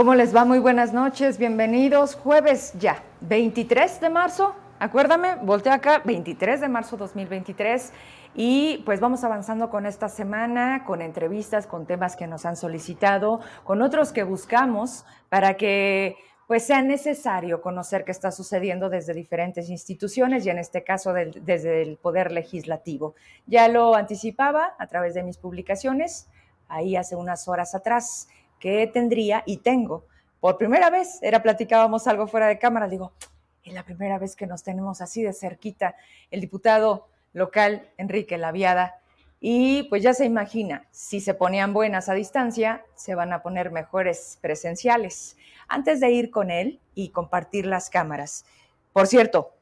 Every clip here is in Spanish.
¿Cómo les va? Muy buenas noches, bienvenidos. Jueves ya, 23 de marzo. Acuérdame, voltea acá, 23 de marzo 2023. Y pues vamos avanzando con esta semana, con entrevistas, con temas que nos han solicitado, con otros que buscamos para que pues sea necesario conocer qué está sucediendo desde diferentes instituciones y en este caso desde el Poder Legislativo. Ya lo anticipaba a través de mis publicaciones, ahí hace unas horas atrás que tendría y tengo. Por primera vez, era platicábamos algo fuera de cámara, digo, es la primera vez que nos tenemos así de cerquita el diputado local Enrique Laviada. Y pues ya se imagina, si se ponían buenas a distancia, se van a poner mejores presenciales. Antes de ir con él y compartir las cámaras. Por cierto,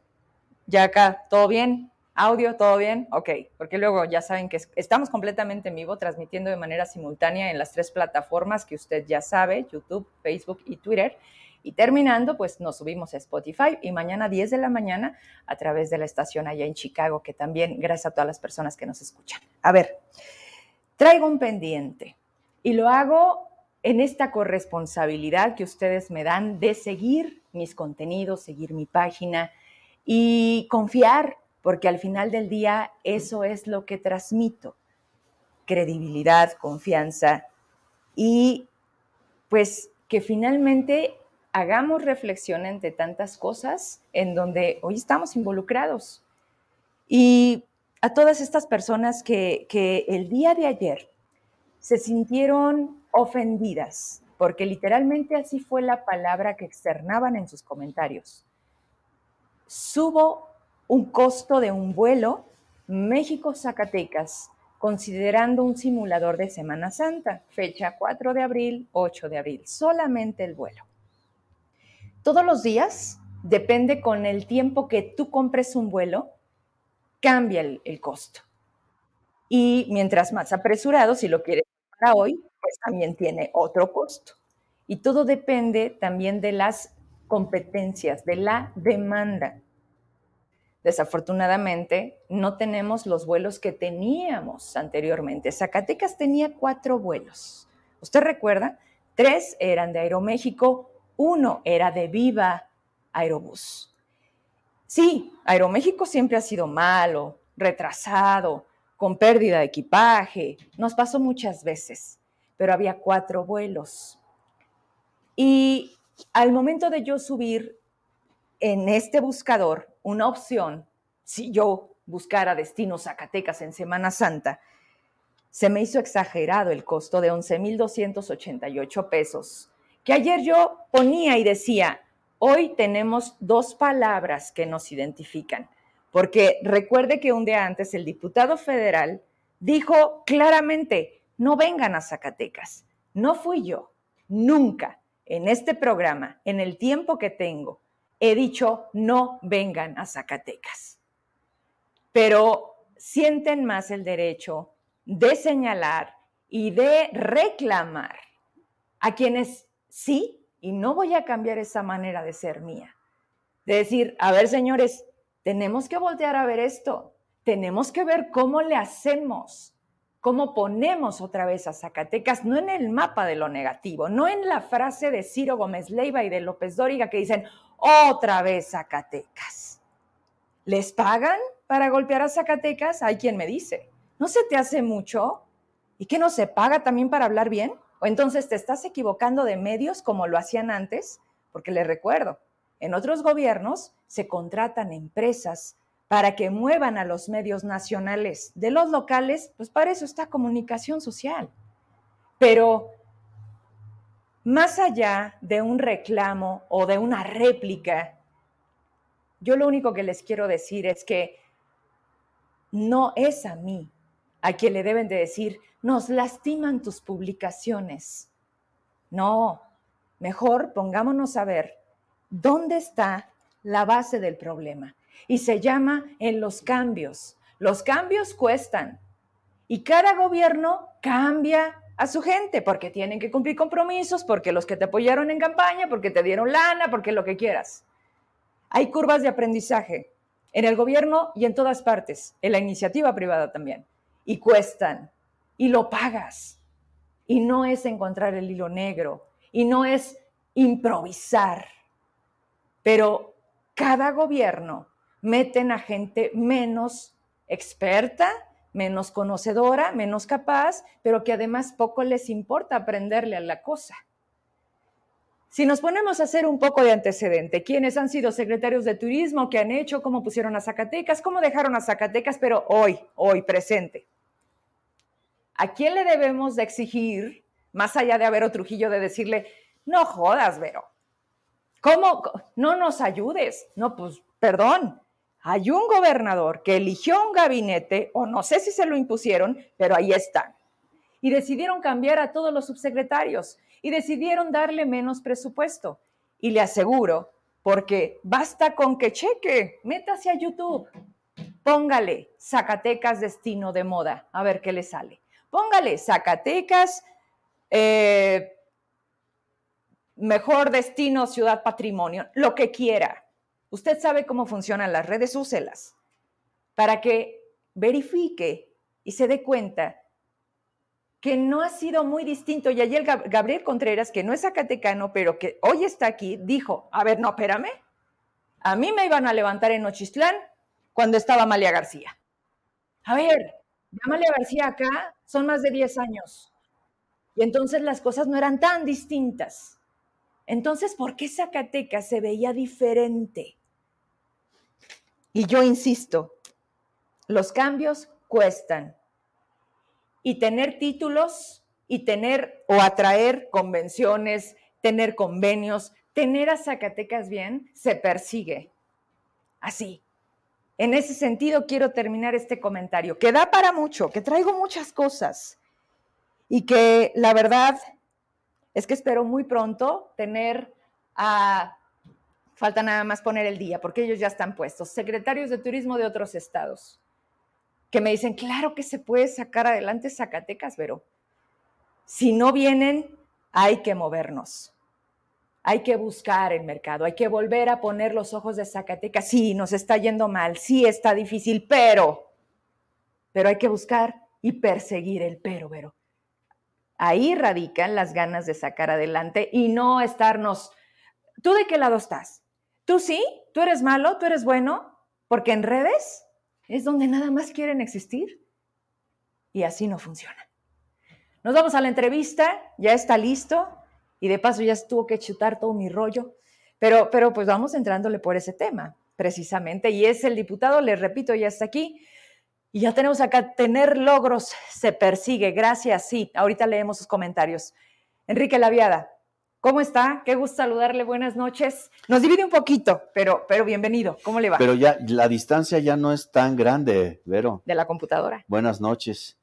ya acá, ¿todo bien? ¿Audio? ¿Todo bien? Ok, porque luego ya saben que estamos completamente en vivo, transmitiendo de manera simultánea en las tres plataformas que usted ya sabe, YouTube, Facebook y Twitter. Y terminando, pues nos subimos a Spotify y mañana 10 de la mañana a través de la estación allá en Chicago, que también gracias a todas las personas que nos escuchan. A ver, traigo un pendiente y lo hago en esta corresponsabilidad que ustedes me dan de seguir mis contenidos, seguir mi página y confiar porque al final del día eso es lo que transmito, credibilidad, confianza y pues que finalmente hagamos reflexión entre tantas cosas en donde hoy estamos involucrados. Y a todas estas personas que, que el día de ayer se sintieron ofendidas, porque literalmente así fue la palabra que externaban en sus comentarios. Subo un costo de un vuelo México-Zacatecas, considerando un simulador de Semana Santa, fecha 4 de abril, 8 de abril, solamente el vuelo. Todos los días, depende con el tiempo que tú compres un vuelo, cambia el, costo. Y mientras más apresurado, si lo quieres para hoy, pues también tiene otro costo. Y todo depende también de las competencias, de la demanda. Desafortunadamente, no tenemos los vuelos que teníamos anteriormente. Zacatecas tenía cuatro vuelos. ¿Usted recuerda? Tres eran de Aeroméxico, uno era de Viva Aerobús. Sí, Aeroméxico siempre ha sido malo, retrasado, con pérdida de equipaje. Nos pasó muchas veces, pero había cuatro vuelos. Y al momento de yo subir en este buscador una opción, si yo buscara destinos Zacatecas en Semana Santa, se me hizo exagerado el costo de 11.288 pesos, que ayer yo ponía y decía, hoy tenemos dos palabras que nos identifican, porque recuerde que un día antes el diputado federal dijo claramente, no vengan a Zacatecas. No fui yo, nunca, en este programa, en el tiempo que tengo, he dicho no vengan a Zacatecas. Pero sienten más el derecho de señalar y de reclamar a quienes sí, y no voy a cambiar esa manera de ser mía, de decir, a ver señores, tenemos que voltear a ver esto, tenemos que ver cómo le hacemos, cómo ponemos otra vez a Zacatecas, no en el mapa de lo negativo, no en la frase de Ciro Gómez Leiva y de López Dóriga que dicen, otra vez Zacatecas. ¿Les pagan para golpear a Zacatecas? Hay quien me dice, ¿no se te hace mucho? ¿Y que no se paga también para hablar bien? ¿O entonces te estás equivocando de medios como lo hacían antes? Porque les recuerdo, en otros gobiernos se contratan empresas para que muevan a los medios nacionales. De los locales, pues para eso está comunicación social. Pero más allá de un reclamo o de una réplica, yo lo único que les quiero decir es que no es a mí a quien le deben de decir, nos lastiman tus publicaciones. No, mejor pongámonos a ver dónde está la base del problema. Y se llama en los cambios. Los cambios cuestan. Y cada gobierno cambia a su gente, porque tienen que cumplir compromisos, porque los que te apoyaron en campaña, porque te dieron lana, porque lo que quieras. Hay curvas de aprendizaje en el gobierno y en todas partes, en la iniciativa privada también, y cuestan, y lo pagas. Y no es encontrar el hilo negro, y no es improvisar. Pero cada gobierno meten a gente menos experta, menos conocedora, menos capaz, pero que además poco les importa aprenderle a la cosa. Si nos ponemos a hacer un poco de antecedente, quiénes han sido secretarios de turismo, qué han hecho, cómo pusieron a Zacatecas, cómo dejaron a Zacatecas, pero hoy, hoy presente. ¿A quién le debemos de exigir, más allá de haber otro Trujillo, de decirle, no jodas, Vero, ¿cómo? No nos ayudes. No, pues, perdón, hay un gobernador que eligió un gabinete, o no sé si se lo impusieron, pero ahí están. Y decidieron cambiar a todos los subsecretarios y decidieron darle menos presupuesto. Y le aseguro, porque basta con que cheque, métase a YouTube, póngale Zacatecas destino de moda, a ver qué le sale. Póngale Zacatecas, eh, mejor destino, ciudad patrimonio, lo que quiera. Usted sabe cómo funcionan las redes, úselas para que verifique y se dé cuenta que no ha sido muy distinto. Y ayer Gabriel Contreras, que no es zacatecano, pero que hoy está aquí, dijo, a ver, no, espérame, a mí me iban a levantar en Nochistlán cuando estaba Amalia García. A ver, Amalia García acá son más de 10 años. Y entonces las cosas no eran tan distintas. Entonces, ¿por qué Zacatecas se veía diferente? Y yo insisto, los cambios cuestan y tener títulos y tener o atraer convenciones, tener convenios, tener a Zacatecas bien, se persigue. Así. En ese sentido quiero terminar este comentario, que da para mucho, que traigo muchas cosas y que la verdad es que espero muy pronto tener a, falta nada más poner el día, porque ellos ya están puestos, secretarios de turismo de otros estados que me dicen, claro que se puede sacar adelante Zacatecas, pero si no vienen, hay que movernos. Hay que buscar el mercado, hay que volver a poner los ojos de Zacatecas. Sí, nos está yendo mal, sí está difícil, pero, pero hay que buscar y perseguir el pero, pero. Ahí radican las ganas de sacar adelante y no estarnos, ¿tú de qué lado estás? ¿Tú sí? ¿Tú eres malo? ¿Tú eres bueno? Porque en redes es donde nada más quieren existir. Y así no funciona. Nos vamos a la entrevista, ya está listo y de paso ya tuvo que chutar todo mi rollo, pero, pero pues vamos entrándole por ese tema, precisamente, y es el diputado, les repito, ya está aquí. Y ya tenemos acá, tener logros se persigue, gracias, sí, ahorita leemos sus comentarios. Enrique Laviada, ¿Cómo está? Qué gusto saludarle. Buenas noches. Nos divide un poquito, pero, pero bienvenido. ¿Cómo le va? Pero ya la distancia ya no es tan grande, Vero. De la computadora. Buenas noches.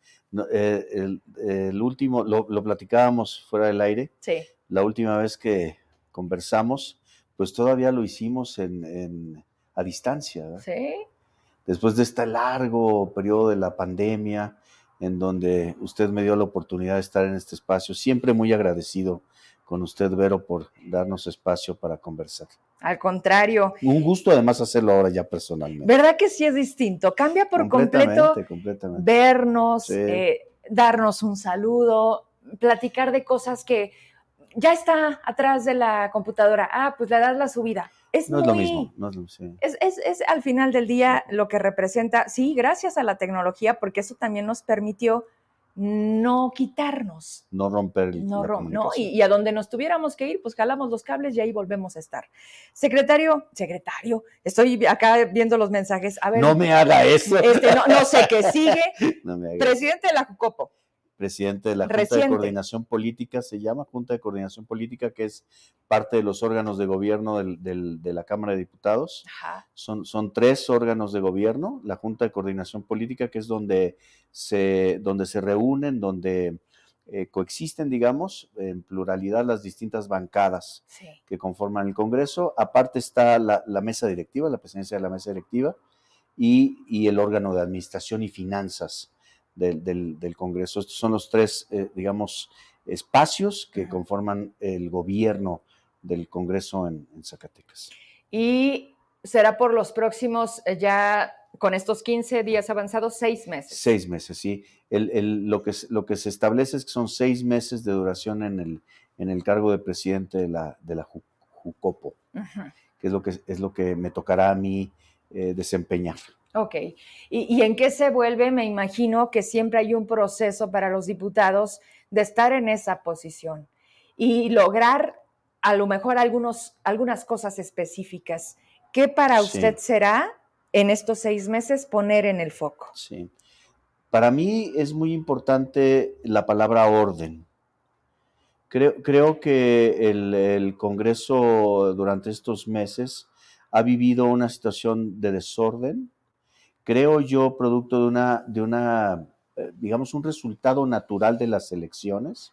Eh, el, último, lo, platicábamos fuera del aire. Sí. La última vez que conversamos, pues todavía lo hicimos en, a distancia. ¿verdad? Sí. Después de este largo periodo de la pandemia, en donde usted me dio la oportunidad de estar en este espacio, siempre muy agradecido con usted, Vero, por darnos espacio para conversar. Al contrario. Un gusto además hacerlo ahora ya personalmente. ¿Verdad que sí es distinto? Cambia por completo vernos, eh, darnos un saludo, platicar de cosas que ya está atrás de la computadora. Ah, pues le das la subida. Es no es lo mismo. No es, lo, mismo. es, es al final del día lo que representa, sí, gracias a la tecnología, porque eso también nos permitió no quitarnos. No romper. No, no y, a donde nos tuviéramos que ir, pues jalamos los cables y ahí volvemos a estar. Secretario, secretario, estoy acá viendo los mensajes. A ver, no me haga eso. Este, no, sé qué sigue. Presidente de la Jucopo presidente de la Junta de Coordinación Política, se llama Junta de Coordinación Política, que es parte de los órganos de gobierno de la Cámara de Diputados. Son, son tres órganos de gobierno, la Junta de Coordinación Política, que es donde se, donde se reúnen, donde eh, coexisten, digamos, en pluralidad las distintas bancadas que conforman el Congreso. Aparte está la, mesa directiva, la presidencia de la mesa directiva, y, y el órgano de administración y finanzas del, Congreso. Estos son los tres, eh, digamos, espacios que conforman el gobierno del Congreso en, Zacatecas. Y será por los próximos, eh, ya con estos 15 días avanzados, seis meses. Seis meses, sí. El, lo, que, lo que se establece es que son seis meses de duración en el, en el cargo de presidente de la, de la Jucopo, que es lo que, es lo que me tocará a mí eh, desempeñar. Ok. ¿Y, en qué se vuelve? Me imagino que siempre hay un proceso para los diputados de estar en esa posición y lograr a lo mejor algunos, algunas cosas específicas. ¿Qué para usted será en estos seis meses poner en el foco? Sí. Para mí es muy importante la palabra orden. Creo, creo que el, Congreso durante estos meses ha vivido una situación de desorden, creo yo, producto de una, de una eh, digamos, un resultado natural de las elecciones.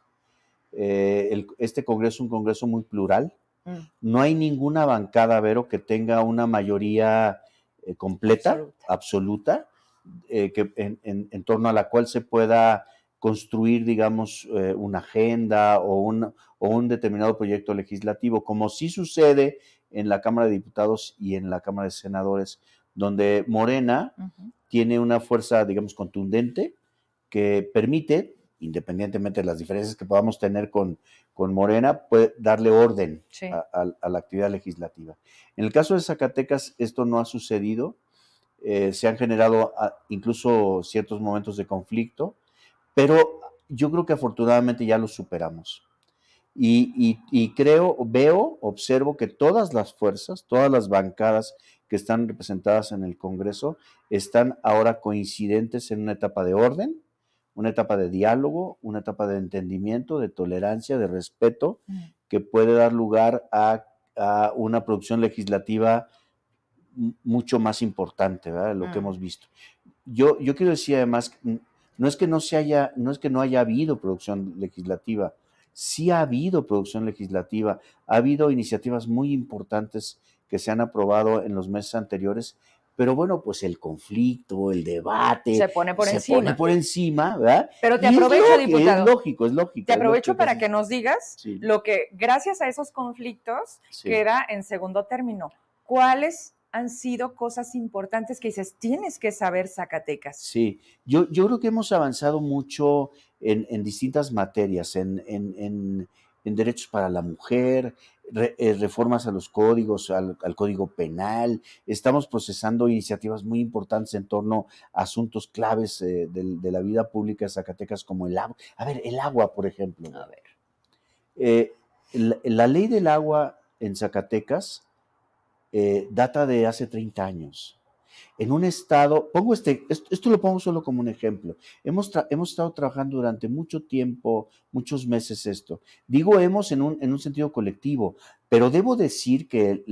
Eh, este Congreso es un Congreso muy plural. Mm. No hay ninguna bancada, Vero, que tenga una mayoría eh, completa, absoluta, que, en, torno a la cual se pueda construir, digamos, una agenda o un, o un determinado proyecto legislativo, como sí sucede en la Cámara de Diputados y en la Cámara de Senadores, donde Morena tiene una fuerza, digamos, contundente que permite, independientemente de las diferencias que podamos tener con, con Morena, puede darle orden a, la actividad legislativa. En el caso de Zacatecas, esto no ha sucedido. Eh, se han generado ah, incluso ciertos momentos de conflicto, pero yo creo que afortunadamente ya los superamos. Y, creo, veo, observo que todas las fuerzas, todas las bancadas que están representadas en el Congreso están ahora coincidentes en una etapa de orden, una etapa de diálogo, una etapa de entendimiento, de tolerancia, de respeto, mm. que puede dar lugar a, una producción legislativa mucho más importante, ¿verdad? Lo que mm. hemos visto. Yo, yo quiero decir además, no es que no se haya, no es que no haya habido producción legislativa, sí ha habido producción legislativa, ha habido iniciativas muy importantes que se han aprobado en los meses anteriores, pero bueno, pues el conflicto, el debate. Se pone por encima. Se pone por encima, ¿verdad? Pero te aprovecho, diputado. Es lógico, es lógico. Te aprovecho para que, nos digas lo que, gracias a esos conflictos, queda en segundo término. ¿Cuáles han sido cosas importantes que dices, tienes que saber Zacatecas? Sí, yo, yo creo que hemos avanzado mucho en, distintas materias, en, derechos para la mujer, eh, reformas a los códigos, al, código penal. Estamos procesando iniciativas muy importantes en torno a asuntos claves eh, de, la vida pública de Zacatecas, como el agua. A ver, el agua, por ejemplo. A ver. Eh, la, ley del agua en Zacatecas data de hace 30 años en un estado, pongo este, esto, lo pongo solo como un ejemplo, hemos, hemos estado trabajando durante mucho tiempo, muchos meses esto. Digo hemos en un, en un sentido colectivo, pero debo decir que,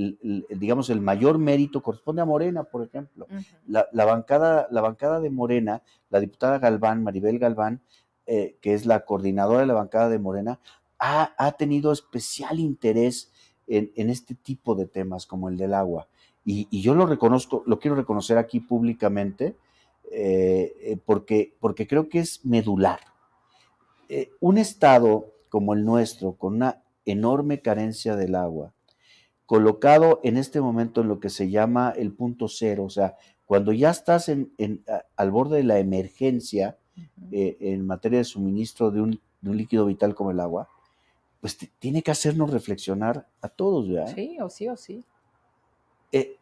digamos, el mayor mérito corresponde a Morena, por ejemplo. la, bancada, la bancada de Morena, la diputada Galván, Maribel Galván, eh, que es la coordinadora de la bancada de Morena, ha, ha tenido especial interés en, en, este tipo de temas como el del agua y, yo lo reconozco, lo quiero reconocer aquí públicamente, eh, eh, porque, porque creo que es medular. Eh, un estado como el nuestro, con una enorme carencia del agua, colocado en este momento en lo que se llama el punto cero, o sea, cuando ya estás en, al borde de la emergencia en materia de suministro de un, líquido vital como el agua, pues tiene que hacernos reflexionar a todos, ¿verdad? Sí, o sí, o sí. Eh,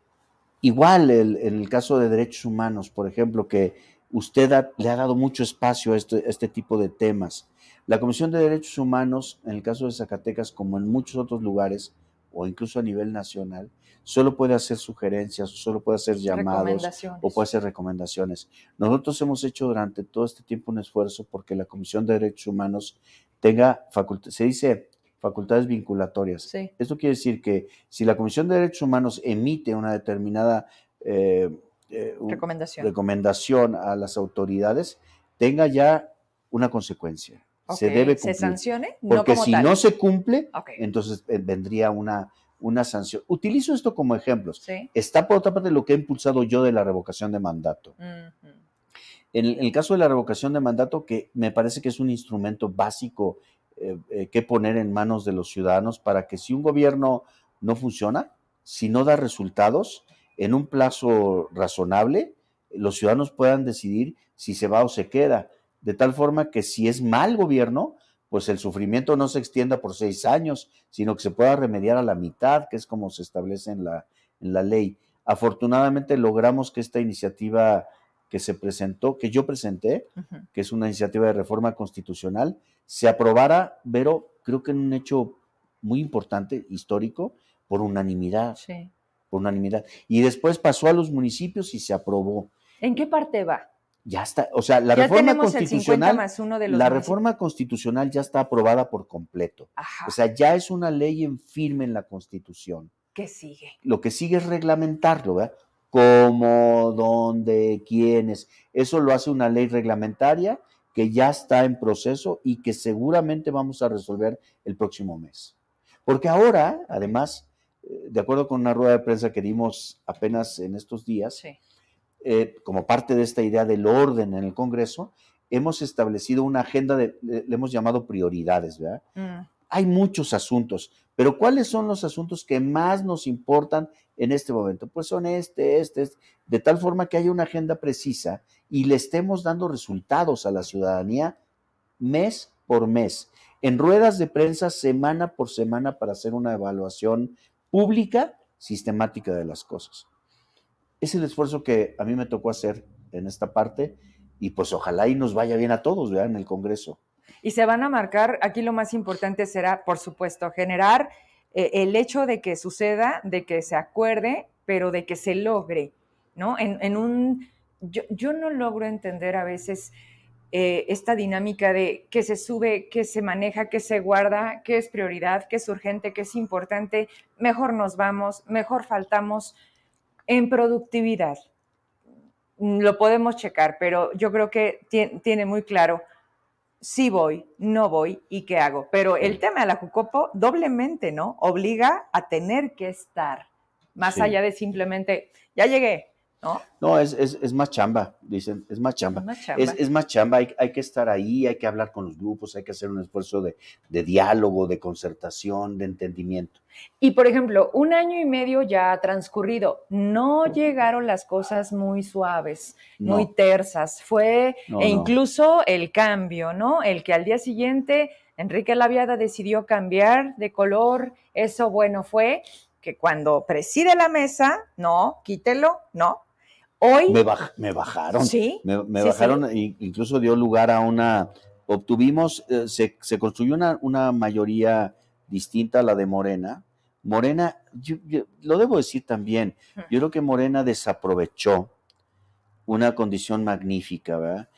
igual en el caso de derechos humanos, por ejemplo, que usted le ha dado mucho espacio a este, este, tipo de temas. La Comisión de Derechos Humanos, en el caso de Zacatecas, como en muchos otros lugares, o incluso a nivel nacional, solo puede hacer sugerencias, solo puede hacer llamados o puede hacer recomendaciones. Nosotros hemos hecho durante todo este tiempo un esfuerzo porque la Comisión de Derechos Humanos tenga facultad, se dice facultades vinculatorias. Esto quiere decir que si la Comisión de Derechos Humanos emite una determinada eh, eh, recomendación. a las autoridades, tenga ya una consecuencia. Se debe cumplir. ¿Se sancione? Porque si no se cumple, entonces eh, vendría una, una sanción. Utilizo esto como ejemplo. Está por otra parte lo que he impulsado yo de la revocación de mandato. en, el, caso de la revocación de mandato, que me parece que es un instrumento básico que poner en manos de los ciudadanos para que si un gobierno no funciona, si no da resultados en un plazo razonable, los ciudadanos puedan decidir si se va o se queda. De tal forma que si es mal gobierno, pues el sufrimiento no se extienda por seis años, sino que se pueda remediar a la mitad, que es como se establece en la, en la ley. Afortunadamente logramos que esta iniciativa que se presentó, que yo presenté, que es una iniciativa de reforma constitucional, se aprobara, pero creo que en un hecho muy importante, histórico, por unanimidad. Sí. Por unanimidad. Y después pasó a los municipios y se aprobó. ¿En qué parte va? Ya está, o sea, la reforma constitucional, la reforma constitucional ya está aprobada por completo. O sea, ya es una ley en firme en la Constitución. ¿Qué sigue? Lo que sigue es reglamentarlo, ¿verdad? Cómo, dónde, quiénes. Eso lo hace una ley reglamentaria que ya está en proceso y que seguramente vamos a resolver el próximo mes. Porque ahora, además, eh, de acuerdo con una rueda de prensa que dimos apenas en estos días, eh, como parte de esta idea del orden en el Congreso, hemos establecido una agenda, de, le hemos llamado prioridades, ¿verdad? Mm. Hay muchos asuntos, pero ¿cuáles son los asuntos que más nos importan en este momento? Pues son este, este, este, de tal forma que haya una agenda precisa y le estemos dando resultados a la ciudadanía mes por mes, en ruedas de prensa semana por semana para hacer una evaluación pública sistemática de las cosas es el esfuerzo que a mí me tocó hacer en esta parte y pues ojalá y nos vaya bien a todos, ¿verdad? En el Congreso. Y se van a marcar, aquí lo más importante será, por supuesto, generar eh, el hecho de que suceda, de que se acuerde, pero de que se logre, ¿no? En, un, yo, no logro entender a veces eh, esta dinámica de qué se sube, qué se maneja, qué se guarda, qué es prioridad, qué es urgente, qué es importante, mejor nos vamos, mejor faltamos. En productividad, lo podemos checar, pero yo creo que tiene muy claro si voy, no voy y qué hago. Pero el tema de la Jucopo doblemente, ¿no? Obliga a tener que estar, más allá de simplemente, ya llegué, ¿no? No, es, es, más chamba, dicen, es más chamba. Es más chamba, hay, que estar ahí, hay que hablar con los grupos, hay que hacer un esfuerzo de, diálogo, de concertación, de entendimiento. Y por ejemplo, un año y medio ya ha transcurrido, no llegaron las cosas muy suaves, muy tersas, fue e incluso el cambio, ¿no? El que al día siguiente Enrique Laviada decidió cambiar de color, eso bueno fue que cuando preside la mesa, no, quítelo, no, Hoy. Me, bajaron. Sí. Me, bajaron, incluso dio lugar a una. Obtuvimos, eh, se, construyó una, una, mayoría distinta a la de Morena. Morena, lo debo decir también, yo creo que Morena desaprovechó una condición magnífica, ¿verdad?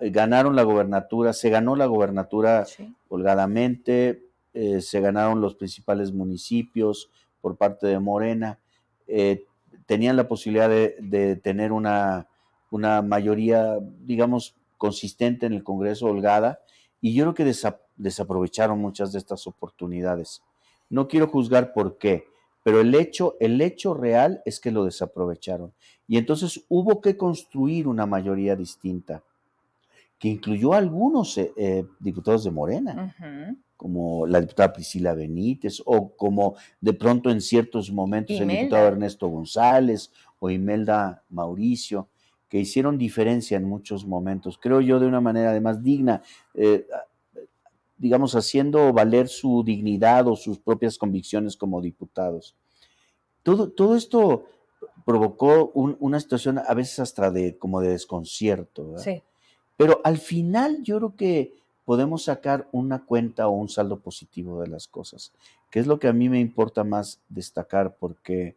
Ganaron la gobernatura, se ganó la gobernatura holgadamente, eh, se ganaron los principales municipios por parte de Morena. Eh, tenían la posibilidad de, tener una, una, mayoría, digamos, consistente en el Congreso, holgada, y yo creo que desaprovecharon muchas de estas oportunidades. No quiero juzgar por qué, pero el hecho, el hecho real es que lo desaprovecharon. Y entonces hubo que construir una mayoría distinta, que incluyó a algunos eh, eh, diputados de Morena como la diputada Priscila Benítez, o como de pronto en ciertos momentos el diputado Ernesto González o Imelda Mauricio, que hicieron diferencia en muchos momentos, creo yo de una manera además digna, eh, digamos, haciendo valer su dignidad o sus propias convicciones como diputados. Todo, todo esto provocó una situación a veces hasta de como de desconcierto. Sí. Pero al final yo creo que podemos sacar una cuenta o un saldo positivo de las cosas, que es lo que a mí me importa más destacar, porque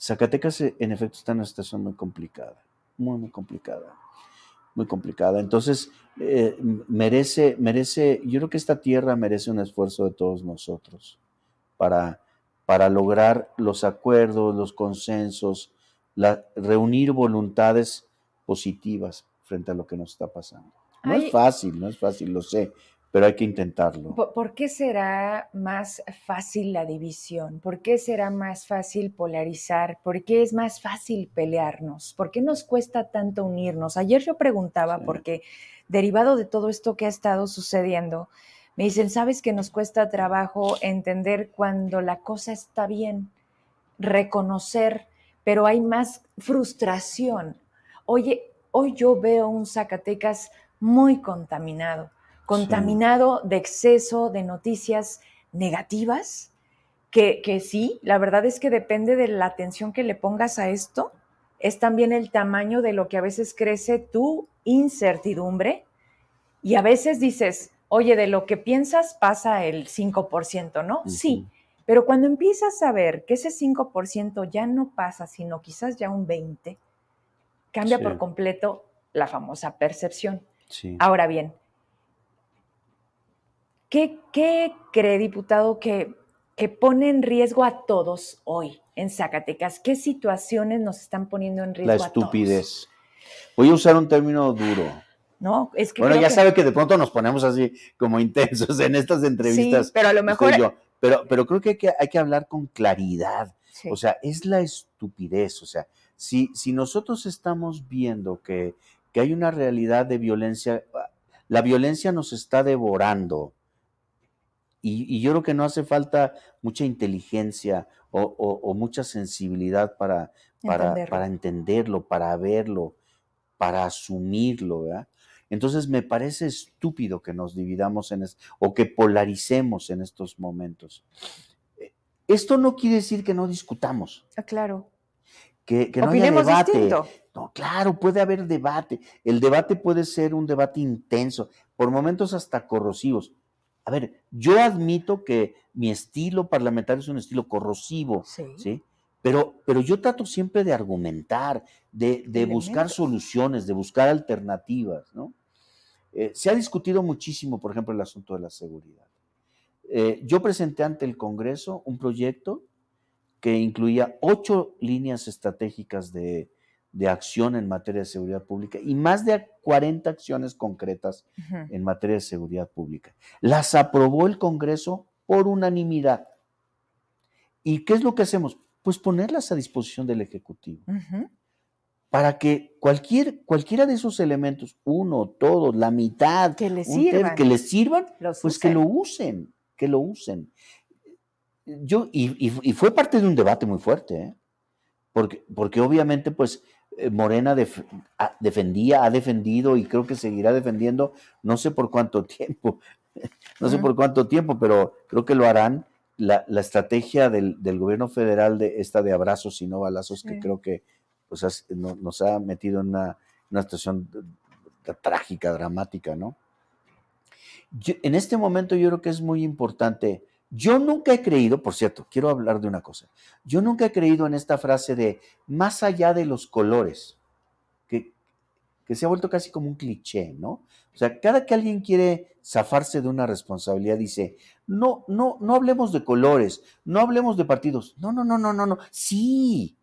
Zacatecas eh, en efecto está en una situación muy complicada, muy, muy complicada, muy complicada. Entonces, eh, merece, merece, yo creo que esta tierra merece un esfuerzo de todos nosotros para, para lograr los acuerdos, los consensos, la, reunir voluntades positivas frente a lo que nos está pasando. No es fácil, no es fácil, lo sé, pero hay que intentarlo. ¿Por, qué será más fácil la división? ¿Por qué será más fácil polarizar? ¿Por qué es más fácil pelearnos? ¿Por qué nos cuesta tanto unirnos? Ayer yo preguntaba, porque derivado de todo esto que ha estado sucediendo, me dicen, ¿sabes que nos cuesta trabajo entender cuando la cosa está bien? Reconocer, pero hay más frustración. Oye, hoy yo veo un Zacatecas muy contaminado, contaminado de exceso de noticias negativas, que, que sí, la verdad es que depende de la atención que le pongas a esto, es también el tamaño de lo que a veces crece tu incertidumbre. Y a veces dices, oye, de lo que piensas pasa el 5%, ¿no? Sí, pero cuando empiezas a ver que ese 5% ya no pasa, sino quizás ya un 20%, cambia por completo la famosa percepción. Ahora bien, ¿qué, cree, diputado, que, que pone en riesgo a todos hoy en Zacatecas? ¿Qué situaciones nos están poniendo en riesgo? La estupidez. Voy a usar un término duro. No, es que. Bueno, ya sabe que de pronto nos ponemos así como intensos en estas entrevistas. Sí, pero a lo mejor. Pero, pero creo que hay, que hay que hablar con claridad. O sea, es la estupidez. O sea, si, si nosotros estamos viendo que, que hay una realidad de violencia, la violencia nos está devorando. Y, yo creo que no hace falta mucha inteligencia o, mucha sensibilidad para, para, entenderlo. para entenderlo, para verlo, para asumirlo, ¿verdad? Entonces me parece estúpido que nos dividamos en o que polaricemos en estos momentos. Esto no quiere decir que no discutamos. Ah, claro. Que, no haya debate. No, claro, puede haber debate. El debate puede ser un debate intenso, por momentos hasta corrosivos. A ver, yo admito que mi estilo parlamentario es un estilo corrosivo, ¿sí? Pero, pero yo trato siempre de argumentar, de, buscar soluciones, de buscar alternativas, ¿no? Eh, se ha discutido muchísimo, por ejemplo, el asunto de la seguridad. Eh, yo presenté ante el Congreso un proyecto que incluía ocho líneas estratégicas de, de acción en materia de seguridad pública y más de 40 acciones concretas en materia de seguridad pública. Las aprobó el Congreso por unanimidad. ¿Y qué es lo que hacemos? Pues ponerlas a disposición del Ejecutivo. Para que cualquier, cualquiera de esos elementos, uno, todos, la mitad, que les sirvan, que les sirvan pues que lo usen, que lo usen. Yo, y, fue parte de un debate muy fuerte, ¿eh? porque, porque obviamente, pues, eh, Morena defendía, ha defendido y creo que seguirá defendiendo, no sé por cuánto tiempo, no sé por cuánto tiempo, pero creo que lo harán, la, estrategia del, gobierno federal de esta de abrazos y no balazos, que creo que pues, nos ha metido en una, situación trágica, dramática, ¿no? en este momento yo creo que es muy importante yo nunca he creído, por cierto, quiero hablar de una cosa. Yo nunca he creído en esta frase de más allá de los colores, que, que se ha vuelto casi como un cliché, ¿no? O sea, cada que alguien quiere zafarse de una responsabilidad, dice, no, no, no hablemos de colores, no hablemos de partidos. No, no, no, no, no, no. Sí,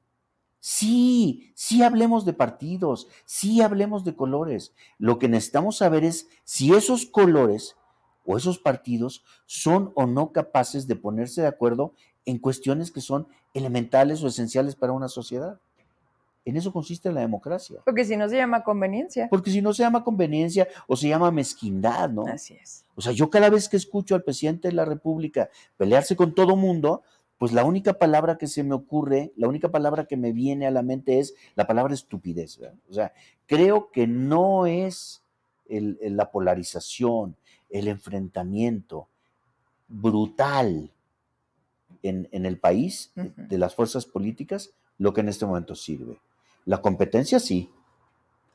sí, sí hablemos de partidos, sí hablemos de colores. Lo que necesitamos saber es si esos colores o esos partidos son o no capaces de ponerse de acuerdo en cuestiones que son elementales o esenciales para una sociedad. En eso consiste la democracia. Porque si no se llama conveniencia. Porque si no se llama conveniencia o se llama mezquindad, ¿no? Así es. O sea, yo cada vez que escucho al presidente de la República pelearse con todo mundo, pues la única palabra que se me ocurre, la única palabra que me viene a la mente es la palabra estupidez. O sea, creo que no es la polarización, el enfrentamiento brutal en, el país de las fuerzas políticas lo que en este momento sirve. La competencia sí,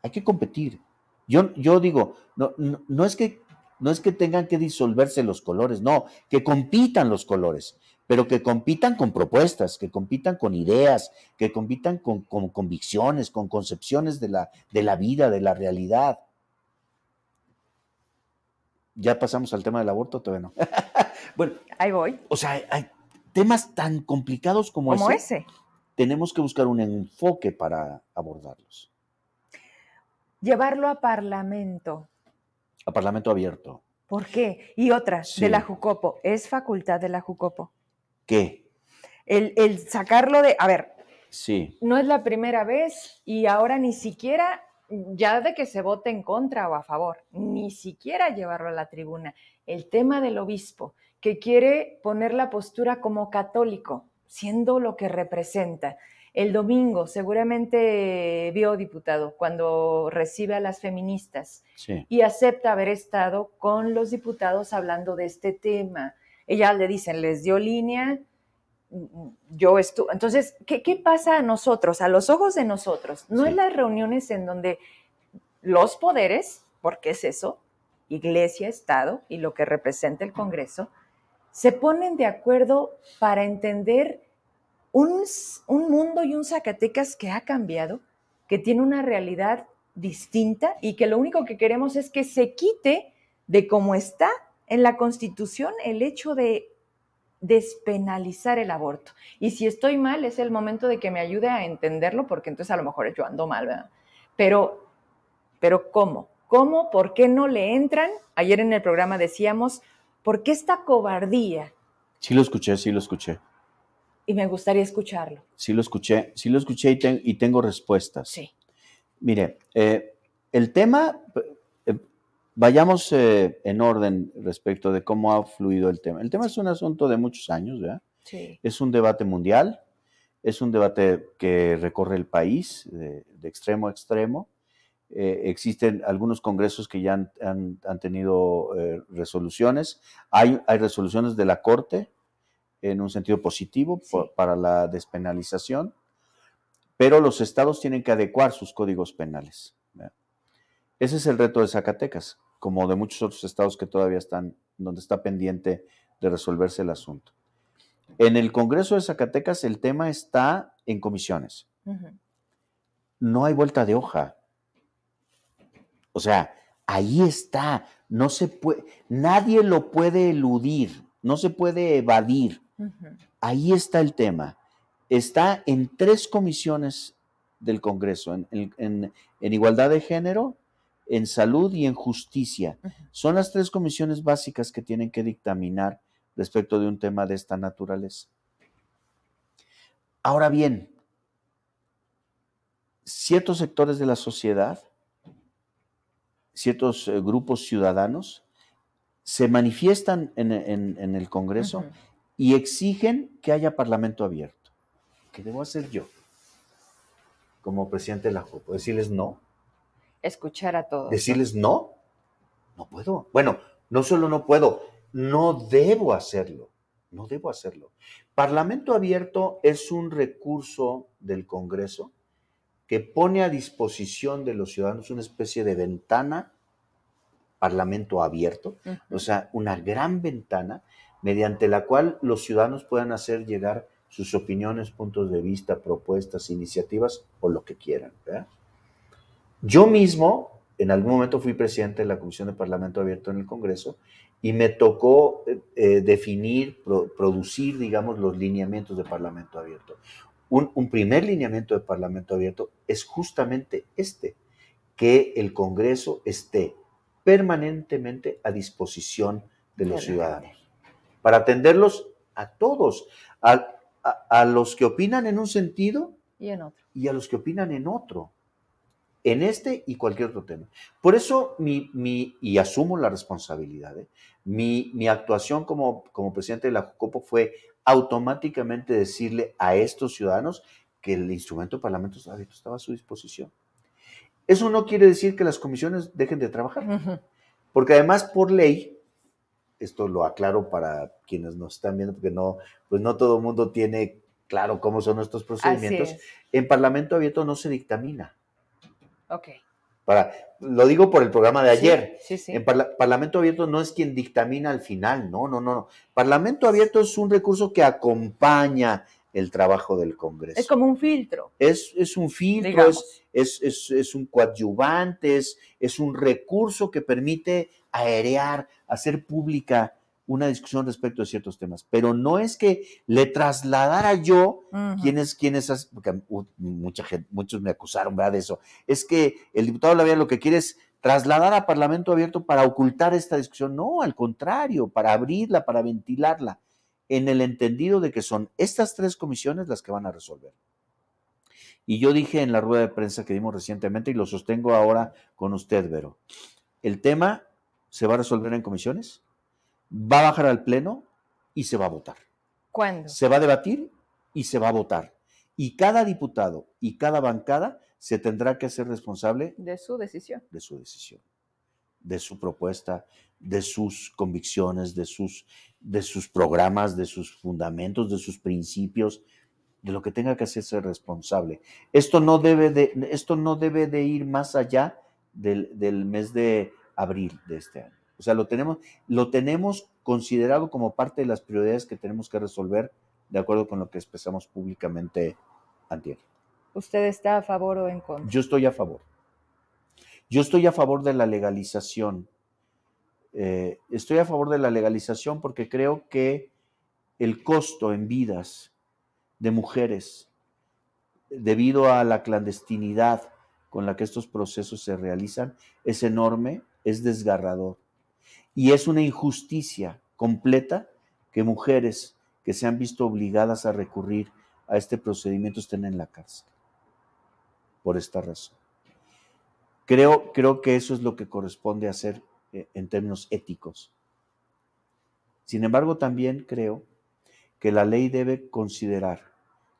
hay que competir. Yo, yo digo, no, no, es que, no es que tengan que disolverse los colores, no, que compitan los colores, pero que compitan con propuestas, que compitan con ideas, que compitan con, con convicciones, con concepciones de la, de la vida, de la realidad ya pasamos al tema del aborto, todavía no. bueno, ahí voy. O sea, hay temas tan complicados como, como ese, Tenemos que buscar un enfoque para abordarlos. Llevarlo a parlamento. A parlamento abierto. ¿Por qué? Y otra, de la Jucopo. ¿Es facultad de la Jucopo? ¿Qué? El, el sacarlo de. A ver. Sí. No es la primera vez y ahora ni siquiera ya de que se vote en contra o a favor, ni siquiera llevarlo a la tribuna. El tema del obispo, que quiere poner la postura como católico, siendo lo que representa. El domingo, seguramente vio, diputado, cuando recibe a las feministas y acepta haber estado con los diputados hablando de este tema. Ellas le dicen, les dio línea, yo estuve. Entonces, ¿qué, ¿qué, pasa a nosotros, a los ojos de nosotros? No es las reuniones en donde los poderes, porque es eso, iglesia, Estado y lo que representa el Congreso, se ponen de acuerdo para entender un, un mundo y un Zacatecas que ha cambiado, que tiene una realidad distinta y que lo único que queremos es que se quite de cómo está en la Constitución el hecho de despenalizar el aborto. Y si estoy mal, es el momento de que me ayude a entenderlo, porque entonces a lo mejor yo ando mal, ¿verdad? Pero, pero ¿cómo? ¿Cómo? ¿Por qué no le entran? Ayer en el programa decíamos, ¿por qué esta cobardía? Sí lo escuché, sí lo escuché. Y me gustaría escucharlo. Sí lo escuché, sí lo escuché y, tengo respuestas. Sí. Mire, eh, el tema, vayamos eh, en orden respecto de cómo ha fluido el tema. El tema es un asunto de muchos años, ¿verdad? Sí. Es un debate mundial, es un debate que recorre el país de extremo a extremo. Eh, existen algunos congresos que ya han, tenido eh, resoluciones. Hay, hay, resoluciones de la Corte en un sentido positivo para la despenalización, pero los estados tienen que adecuar sus códigos penales. Ese es el reto de Zacatecas, como de muchos otros estados que todavía están, donde está pendiente de resolverse el asunto. En el Congreso de Zacatecas el tema está en comisiones. No hay vuelta de hoja. O sea, ahí está, no se puede, nadie lo puede eludir, no se puede evadir. Ahí está el tema. Está en tres comisiones del Congreso, en, igualdad de género, en salud y en justicia. Son las tres comisiones básicas que tienen que dictaminar respecto de un tema de esta naturaleza. Ahora bien, ciertos sectores de la sociedad ciertos eh, grupos ciudadanos se manifiestan en, el Congreso y exigen que haya parlamento abierto. ¿Qué debo hacer yo como presidente de la JUPO? ¿Decirles no? Escuchar a todos. ¿Decirles no? No puedo. Bueno, no solo no puedo, no debo hacerlo. No debo hacerlo. Parlamento abierto es un recurso del Congreso que pone a disposición de los ciudadanos una especie de ventana, parlamento abierto, o sea, una gran ventana mediante la cual los ciudadanos puedan hacer llegar sus opiniones, puntos de vista, propuestas, iniciativas o lo que quieran. Yo mismo, en algún momento fui presidente de la Comisión de Parlamento Abierto en el Congreso y me tocó eh, eh, definir, producir, digamos, los lineamientos de Parlamento Abierto. Un, primer lineamiento de Parlamento abierto es justamente este, que el Congreso esté permanentemente a disposición de los ciudadanos, para atenderlos a todos, a, los que opinan en un sentido y, en otro. y a los que opinan en otro, en este y cualquier otro tema. Por eso, mi, mi y asumo la responsabilidad, ¿eh? mi, mi, actuación como, como presidente de la JUCOPO fue automáticamente decirle a estos ciudadanos que el instrumento de Parlamento estaba a su disposición. Eso no quiere decir que las comisiones dejen de trabajar, porque además por ley, esto lo aclaro para quienes nos están viendo, porque no, pues no todo el mundo tiene claro cómo son nuestros procedimientos, en Parlamento abierto no se dictamina. Ok. Para, lo digo por el programa de ayer. En Parlamento Abierto no es quien dictamina al final, no, no, no. Parlamento Abierto es un recurso que acompaña el trabajo del Congreso. Es como un filtro. Es, es un filtro, es, es, es, un coadyuvante, es, un recurso que permite aerear, hacer pública una discusión respecto de ciertos temas, pero no es que le trasladara yo quienes, quienes, porque mucha gente, muchos me acusaron de eso, es que el diputado Lavia lo que quiere es trasladar a Parlamento abierto para ocultar esta discusión, no, al contrario, para abrirla, para ventilarla, en el entendido de que son estas tres comisiones las que van a resolver. Y yo dije en la rueda de prensa que dimos recientemente, y lo sostengo ahora con usted, Vero, el tema se va a resolver en comisiones, va a bajar al Pleno y se va a votar. ¿Cuándo? Se va a debatir y se va a votar. Y cada diputado y cada bancada se tendrá que hacer responsable de su decisión. De su decisión, de su propuesta, de sus convicciones, de sus, de sus programas, de sus fundamentos, de sus principios, de lo que tenga que hacerse responsable. Esto no debe de, esto no debe de ir más allá del, del mes de abril de este año. O sea, lo tenemos, lo tenemos considerado como parte de las prioridades que tenemos que resolver de acuerdo con lo que expresamos públicamente antier. ¿Usted está a favor o en contra? Yo estoy a favor. Yo estoy a favor de la legalización. Eh, estoy a favor de la legalización porque creo que el costo en vidas de mujeres debido a la clandestinidad con la que estos procesos se realizan es enorme, es desgarrador. Y es una injusticia completa que mujeres que se han visto obligadas a recurrir a este procedimiento estén en la cárcel. Por esta razón. Creo, creo que eso es lo que corresponde hacer eh, en términos éticos. Sin embargo, también creo que la ley debe considerar,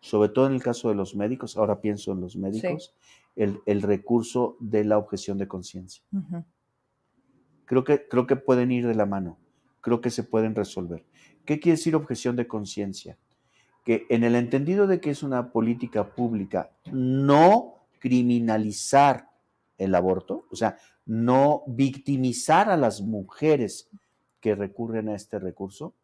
sobre todo en el caso de los médicos, ahora pienso en los médicos, el, recurso de la objeción de conciencia. Creo que, creo que pueden ir de la mano, creo que se pueden resolver. ¿Qué quiere decir objeción de conciencia? Que en el entendido de que es una política pública, no criminalizar el aborto, o sea, no victimizar a las mujeres que recurren a este recurso,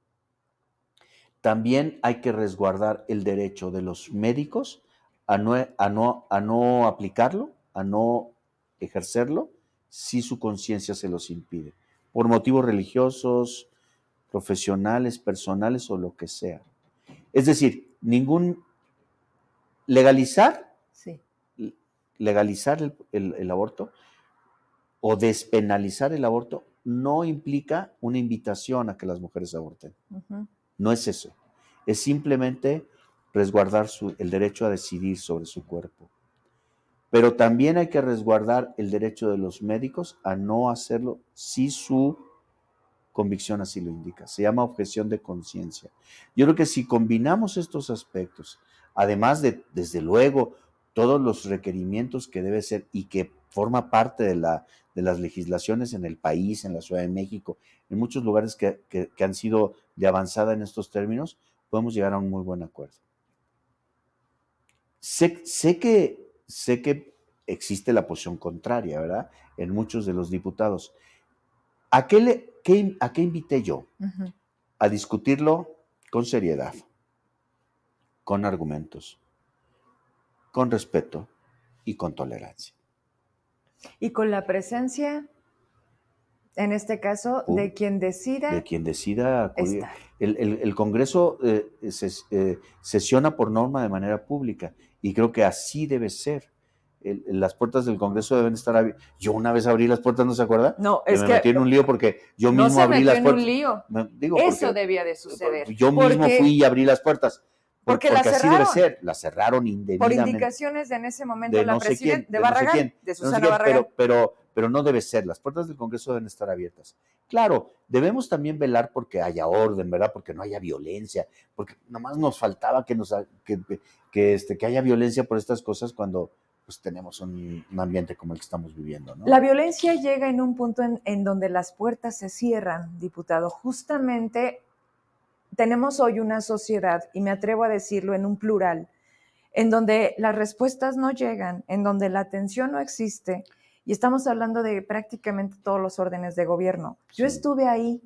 también hay que resguardar el derecho de los médicos a no, a no, a no aplicarlo, a no ejercerlo, si su conciencia se los impide, por motivos religiosos, profesionales, personales o lo que sea. Es decir, ningún legalizar, legalizar el, aborto o despenalizar el aborto no implica una invitación a que las mujeres aborten. No es eso. Es simplemente resguardar el derecho a decidir sobre su cuerpo. Pero también hay que resguardar el derecho de los médicos a no hacerlo si su convicción así lo indica. Se llama objeción de conciencia. Yo creo que si combinamos estos aspectos, además de, desde luego, todos los requerimientos que debe ser y que forma parte de, la, de las legislaciones en el país, en la Ciudad de México, en muchos lugares que, que han sido de avanzada en estos términos, podemos llegar a un muy buen acuerdo. Sé, sé que sé que existe la posición contraria, ¿verdad? En muchos de los diputados. ¿A qué, le, a qué invité yo? A discutirlo con seriedad, con argumentos, con respeto y con tolerancia. Y con la presencia, en este caso, de quien decida. De quien decida acudir. El, Congreso eh, eh, sesiona por norma de manera pública y creo que así debe ser. las puertas del Congreso deben estar abiertas. Yo una vez abrí las puertas, ¿no se acuerda? No, es que, me metí en un lío porque yo mismo abrí las puertas. En un lío. digo, Eso debía de suceder. Yo mismo fui y abrí las puertas. Porque, porque así debe ser. La cerraron indebidamente. Por indicaciones de en ese momento de la presidenta de, Barragán, de Susana Barragán. Pero, pero, pero no debe ser. Las puertas del Congreso deben estar abiertas. Claro, debemos también velar porque haya orden, ¿verdad? Porque no haya violencia, porque nomás nos faltaba que, nos, que, este, que haya violencia por estas cosas cuando pues, tenemos un, ambiente como el que estamos viviendo. ¿no? La violencia llega en un punto en, en donde las puertas se cierran, diputado. Justamente tenemos hoy una sociedad, y me atrevo a decirlo en un plural, en donde las respuestas no llegan, en donde la atención no existe y estamos hablando de prácticamente todos los órdenes de gobierno. Yo estuve ahí,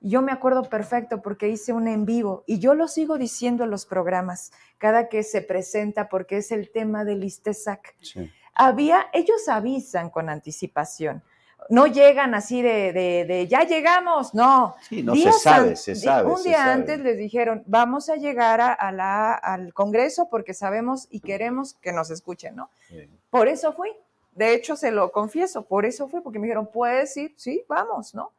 yo me acuerdo perfecto porque hice un en vivo y yo lo sigo diciendo en los programas cada que se presenta porque es el tema del ISTESAC. Había, ellos avisan con anticipación. No llegan así de, ya llegamos, no. Sí, no se sabe, se sabe. Un día antes les dijeron, vamos a llegar a, la, al Congreso porque sabemos y queremos que nos escuchen, ¿no? Por eso fui. De hecho, se lo confieso, por eso fue, porque me dijeron, ¿puedes ir? Sí, vamos, ¿no?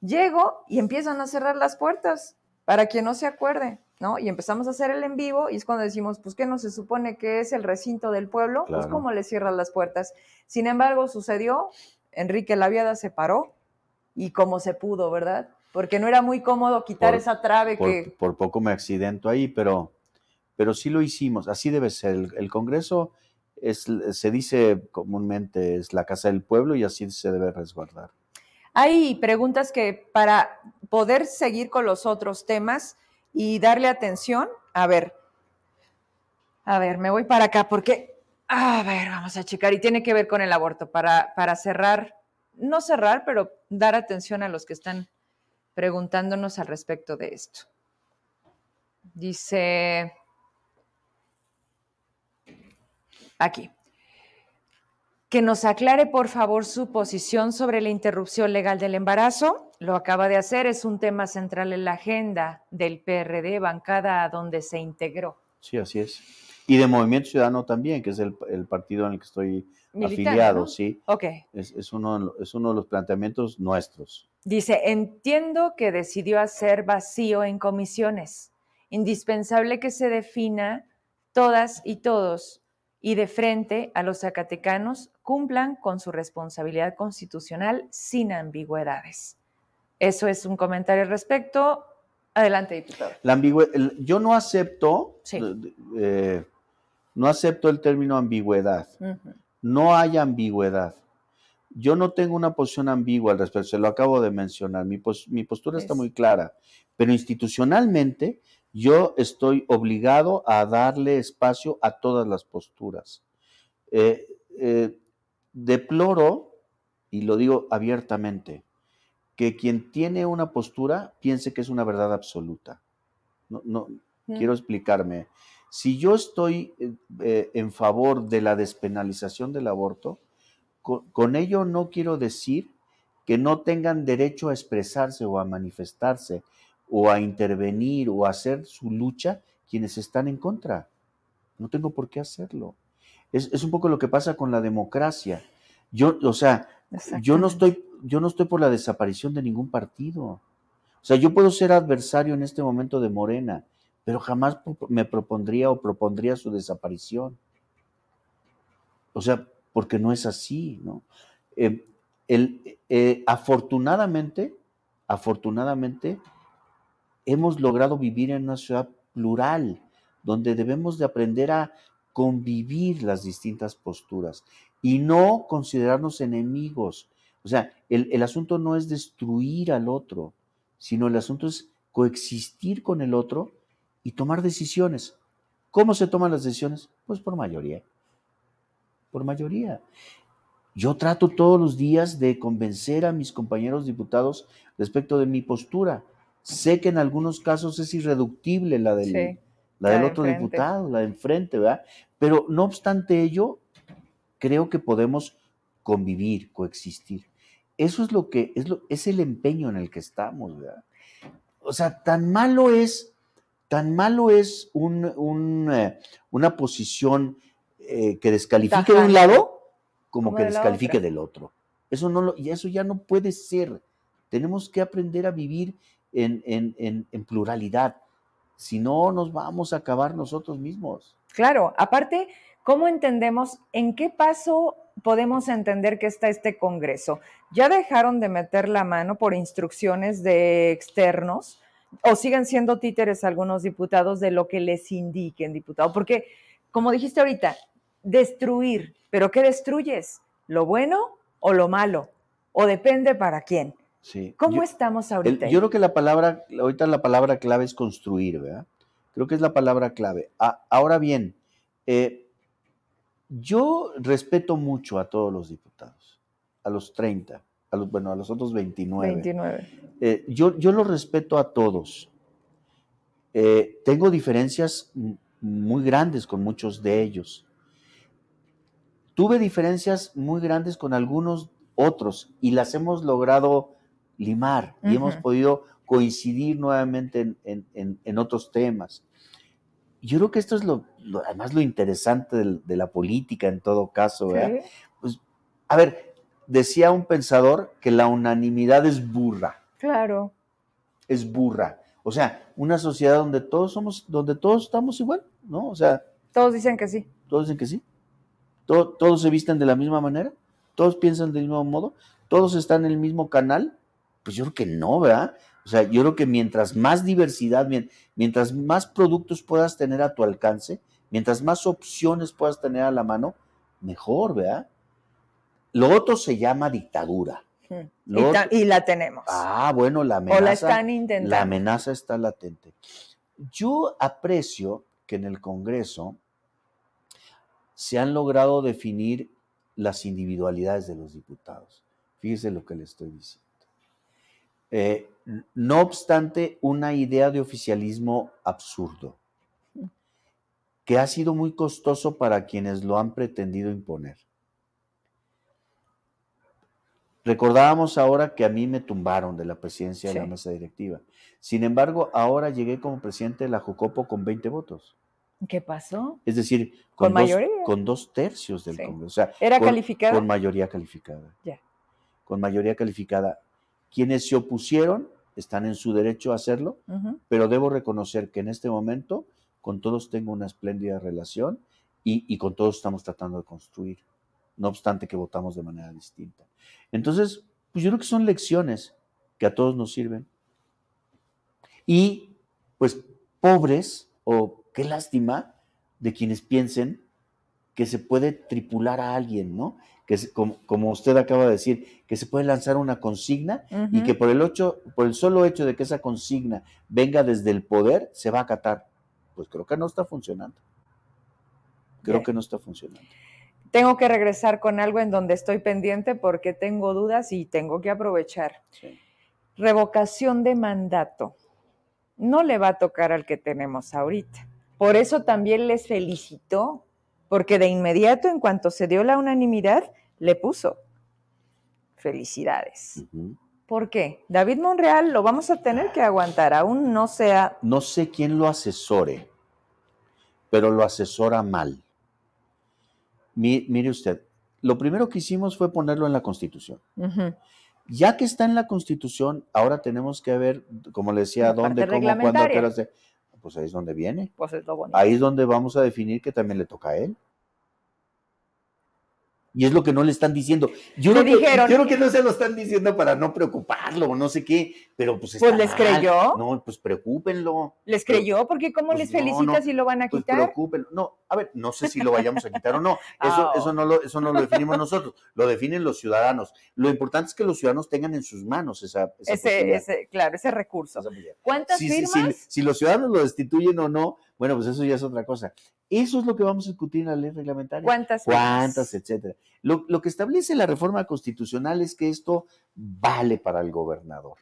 Llego y empiezan a cerrar las puertas, para quien no se acuerde, ¿no? Y empezamos a hacer el en vivo y es cuando decimos, pues, ¿qué no se supone que es el recinto del pueblo? Pues, ¿cómo le cierran las puertas? Sin embargo, sucedió, Enrique Laviada se paró y como se pudo, ¿verdad? Porque no era muy cómodo quitar esa trave por, que... Por poco me accidento ahí, pero pero sí lo hicimos, así debe ser. El, Congreso es, se dice comúnmente es la casa del pueblo y así se debe resguardar. Hay preguntas que para poder seguir con los otros temas y darle atención, a ver, a ver, me voy para acá porque, a ver, vamos a checar y tiene que ver con el aborto para, para cerrar, no cerrar, pero dar atención a los que están preguntándonos al respecto de esto. Dice aquí, que nos aclare por favor su posición sobre la interrupción legal del embarazo. Lo acaba de hacer, es un tema central en la agenda del PRD, bancada a donde se integró. Sí, así es. Y de Movimiento Ciudadano también, que es el, partido en el que estoy afiliado, sí. Ok. Es, uno, es uno de los planteamientos nuestros. Dice, entiendo que decidió hacer vacío en comisiones. Indispensable que se defina todas y todos y de frente a los zacatecanos cumplan con su responsabilidad constitucional sin ambigüedades. Eso es un comentario al respecto. Adelante, diputado. La yo no acepto, eh, no acepto el término ambigüedad. No hay ambigüedad. Yo no tengo una posición ambigua al respecto, se lo acabo de mencionar. Mi, postura está muy clara, pero institucionalmente yo estoy obligado a darle espacio a todas las posturas. Eh, eh, deploro, y lo digo abiertamente, que quien tiene una postura piense que es una verdad absoluta. No, no quiero explicarme. Si yo estoy eh, en favor de la despenalización del aborto, con, ello no quiero decir que no tengan derecho a expresarse o a manifestarse o a intervenir o a hacer su lucha quienes están en contra. No tengo por qué hacerlo. Es, un poco lo que pasa con la democracia. Yo, o sea, yo no estoy, yo no estoy por la desaparición de ningún partido. O sea, yo puedo ser adversario en este momento de Morena, pero jamás me propondría o propondría su desaparición. O sea, porque no es así, ¿no? Eh, eh, afortunadamente, afortunadamente, hemos logrado vivir en una ciudad plural, donde debemos de aprender a convivir las distintas posturas y no considerarnos enemigos. O sea, el, el, asunto no es destruir al otro, sino el asunto es coexistir con el otro y tomar decisiones. ¿Cómo se toman las decisiones? Pues por mayoría por mayoría. Yo trato todos los días de convencer a mis compañeros diputados respecto de mi postura. Sé que en algunos casos es irreductible la del, la del otro diputado, la de enfrente, ¿verdad? Pero no obstante ello, creo que podemos convivir, coexistir. Eso es lo que es, lo, es el empeño en el que estamos, ¿verdad? O sea, tan malo es, tan malo es un, eh, una posición eh, que descalifique de un lado como, que descalifique del otro. Eso, no lo, y eso ya no puede ser. Tenemos que aprender a vivir en, en pluralidad. Si no, nos vamos a acabar nosotros mismos. Claro, aparte, ¿cómo entendemos en qué paso podemos entender que está este Congreso? ¿Ya dejaron de meter la mano por instrucciones de externos o siguen siendo títeres algunos diputados de lo que les indiquen, diputado? Porque, como dijiste ahorita, destruir. ¿Pero qué destruyes? ¿Lo bueno o lo malo? ¿O depende para quién? Sí. ¿Cómo estamos ahorita? yo creo que la palabra, ahorita la palabra clave es construir, ¿verdad? Creo que es la palabra clave. ahora bien, eh, yo respeto mucho a todos los diputados, a los 30, a los, bueno, a los otros 29. 29. Eh, yo, yo los respeto a todos. Eh, tengo diferencias muy grandes con muchos de ellos. Tuve diferencias muy grandes con algunos otros y las hemos logrado limar y hemos podido coincidir nuevamente en, otros temas. Yo creo que esto es lo, además lo interesante de, la política en todo caso. Pues, a ver, decía un pensador que la unanimidad es burra. Claro. Es burra. O sea, una sociedad donde todos somos, donde todos estamos igual, ¿no? O sea. Todos dicen que sí. Todos dicen que sí todos se visten de la misma manera, todos piensan del mismo modo, todos están en el mismo canal, pues yo creo que no, ¿verdad? O sea, yo creo que mientras más diversidad, mientras más productos puedas tener a tu alcance, mientras más opciones puedas tener a la mano, mejor, ¿verdad? Lo otro se llama dictadura. y, la tenemos. Ah, bueno, la amenaza. O la están intentando. La amenaza está latente. Yo aprecio que en el Congreso se han logrado definir las individualidades de los diputados. Fíjese lo que le estoy diciendo. Eh, no obstante, una idea de oficialismo absurdo, que ha sido muy costoso para quienes lo han pretendido imponer. Recordábamos ahora que a mí me tumbaron de la presidencia de la mesa directiva. Sin embargo, ahora llegué como presidente de la Jucopo con 20 votos. ¿Qué pasó? Es decir, con, dos, con dos tercios del Congreso. ¿Era calificada? Con mayoría calificada. Ya. Con mayoría calificada. Quienes se opusieron están en su derecho a hacerlo, pero debo reconocer que en este momento con todos tengo una espléndida relación y, con todos estamos tratando de construir, no obstante que votamos de manera distinta. Entonces, pues yo creo que son lecciones que a todos nos sirven. Y pues pobres o qué lástima de quienes piensen que se puede tripular a alguien, ¿no? Que como, usted acaba de decir, que se puede lanzar una consigna y que por el, ocho, por el solo hecho de que esa consigna venga desde el poder, se va a acatar. Pues creo que no está funcionando. Creo que no está funcionando. Tengo que regresar con algo en donde estoy pendiente porque tengo dudas y tengo que aprovechar. Revocación de mandato. No le va a tocar al que tenemos ahorita. Por eso también les felicito porque de inmediato, en cuanto se dio la unanimidad, le puso felicidades. ¿Por qué? David Monreal lo vamos a tener que aguantar, aún no sea... No sé quién lo asesore, pero lo asesora mal. Mire usted, lo primero que hicimos fue ponerlo en la Constitución. Ya que está en la Constitución, ahora tenemos que ver, como le decía, dónde, cómo, cuándo, qué pues ahí es donde viene. Pues es lo bonito. Ahí es donde vamos a definir que también le toca a él. Y es lo que no le están diciendo. Yo, creo que, yo creo que no se lo están diciendo para no preocuparlo o no sé qué, pero pues Pues les creyó. No, pues preocúpenlo. Les creyó, porque ¿cómo pues les felicita si lo van a pues quitar? Pues preocúpenlo. No, a ver, no sé si lo vayamos a quitar o no. Eso, eso, no lo, eso no lo definimos nosotros, lo definen los ciudadanos. Lo importante es que los ciudadanos tengan en sus manos esa, ese, ese, claro, ese recurso. ¿Cuántas firmas? si los ciudadanos lo destituyen o no, bueno, pues eso ya es otra cosa. Eso es lo que vamos a discutir en la ley reglamentaria. ¿Cuántas? ¿Cuántas, etcétera? Lo, lo, que establece la reforma constitucional es que esto vale para el gobernador.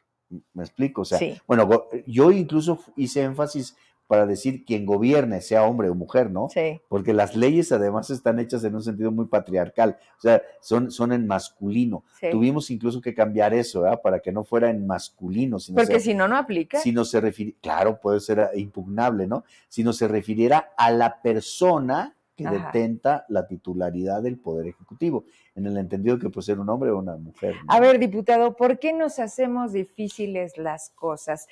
¿Me explico? O sea, bueno, yo incluso hice énfasis para decir quien gobierne, sea hombre o mujer, ¿no? Sí. Porque las leyes además están hechas en un sentido muy patriarcal, o sea, son, son en masculino. Tuvimos incluso que cambiar eso, ¿verdad? Para que no fuera en masculino. Sino Porque si no, no aplica. Si no se refiere, claro, puede ser impugnable, ¿no? Si no se refiriera a la persona que detenta la titularidad del Poder Ejecutivo, en el entendido que puede ser un hombre o una mujer. A ver, diputado, ¿por qué nos hacemos difíciles las cosas?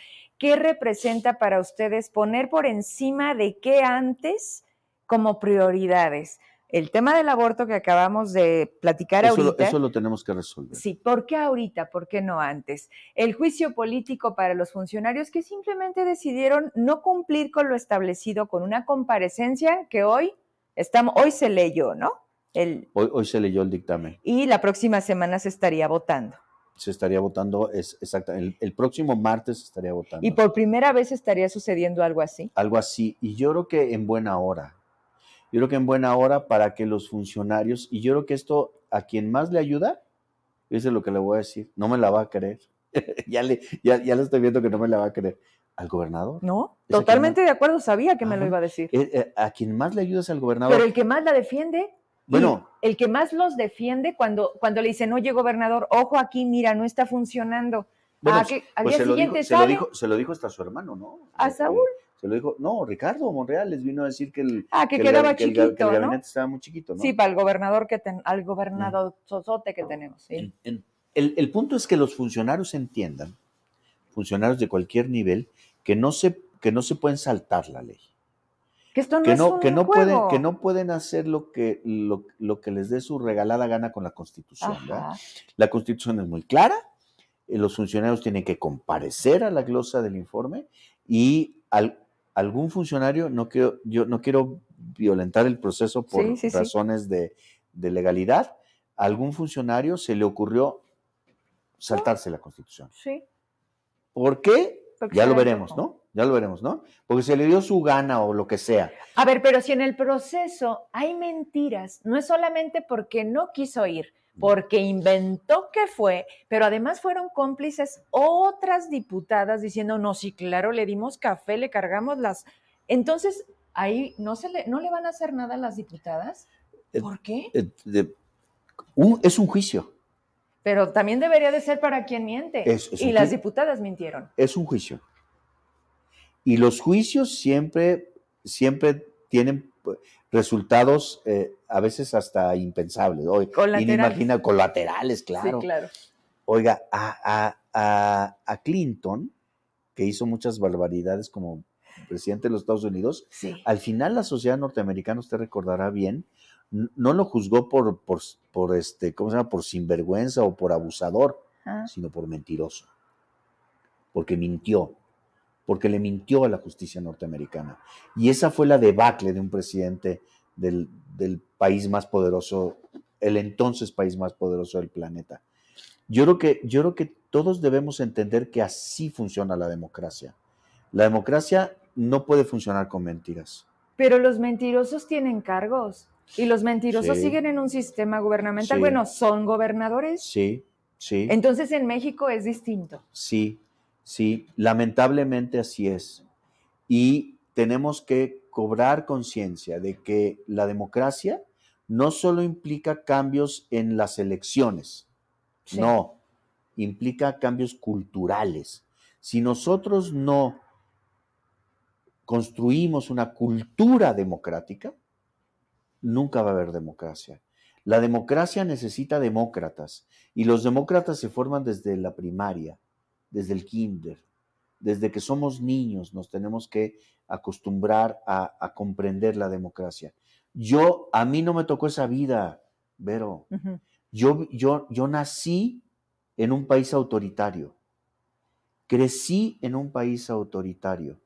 ¿Qué representa para ustedes poner por encima de qué antes como prioridades? El tema del aborto que acabamos de platicar ahorita. Eso lo tenemos que resolver. Sí, ¿por qué ahorita? ¿Por qué no antes? El juicio político para los funcionarios que simplemente decidieron no cumplir con lo establecido con una comparecencia que hoy Estamos, hoy se leyó, ¿no? El, hoy, se leyó el dictamen. Y la próxima semana se estaría votando. Se estaría votando, es exacto, el, próximo martes se estaría votando. Y por primera vez estaría sucediendo algo así. Algo así. Y yo creo que en buena hora. Yo creo que en buena hora para que los funcionarios, y yo creo que esto a quien más le ayuda, eso es lo que le voy a decir, no me la va a creer. ya, le, ya, ya lo estoy viendo que no me la va a creer al gobernador. No, totalmente de acuerdo, sabía que me lo iba a decir. Eh, eh, a quien más le ayuda es al gobernador. Pero el que más la defiende, bueno, el que más los defiende cuando, cuando le dicen, oye, gobernador, ojo aquí, mira, no está funcionando. Bueno, ah, al pues día siguiente se, lo dijo, se lo dijo hasta su hermano, ¿no? ¿A Saúl? Se lo dijo, no, Ricardo Monreal les vino a decir que el, ah, que, quedaba chiquito, el, gabinete estaba muy chiquito, ¿no? Sí, para el gobernador que al gobernador sosote que tenemos. el, el punto es que los funcionarios entiendan, funcionarios de cualquier nivel, que no se, que no se pueden saltar la ley. Que esto no, no, que no pueden que no pueden hacer lo que lo, que les dé su regalada gana con la Constitución. La Constitución es muy clara eh, los funcionarios tienen que comparecer a la glosa del informe y algún funcionario, no quiero, yo no quiero violentar el proceso por razones De, legalidad, a algún funcionario se le ocurrió saltarse la constitución. Sí. ¿Por qué? ya lo veremos, ¿no? Ya lo veremos, ¿no? Porque se le dio su gana o lo que sea. A ver, pero si en el proceso hay mentiras, no es solamente porque no quiso ir, porque inventó que fue, pero además fueron cómplices otras diputadas diciendo, no, sí, claro, le dimos café, le cargamos las... Entonces, ahí no, se le, no le van a hacer nada a las diputadas. Eh, ¿Por qué? Eh, es un juicio. Pero también debería de ser para quien miente. y las diputadas mintieron. Es un juicio. Y los juicios siempre, siempre tienen resultados eh, a veces hasta impensables. Hoy, colaterales. colaterales, claro. Sí, claro. Oiga, a, a, Clinton, que hizo muchas barbaridades como presidente de los Estados Unidos, al final la sociedad norteamericana, usted recordará bien, no lo juzgó por, por, por, este, ¿cómo se llama? Por sinvergüenza o por abusador, ah. sino por mentiroso. Porque mintió porque le mintió a la justicia norteamericana. Y esa fue la debacle de un presidente del, país más poderoso, el entonces país más poderoso del planeta. Yo creo, que, yo creo que todos debemos entender que así funciona la democracia. La democracia no puede funcionar con mentiras. Pero los mentirosos tienen cargos y los mentirosos siguen en un sistema gubernamental. Bueno, son gobernadores. Sí, sí. Entonces en México es distinto. Sí, Sí, lamentablemente así es. Y tenemos que cobrar conciencia de que la democracia no solo implica cambios en las elecciones, no, implica cambios culturales. Si nosotros no construimos una cultura democrática, nunca va a haber democracia. La democracia necesita demócratas y los demócratas se forman desde la primaria desde el kinder. Desde que somos niños nos tenemos que acostumbrar a, comprender la democracia. Yo, a mí no me tocó esa vida, Vero. yo, yo, yo nací en un país autoritario. Crecí en un país autoritario.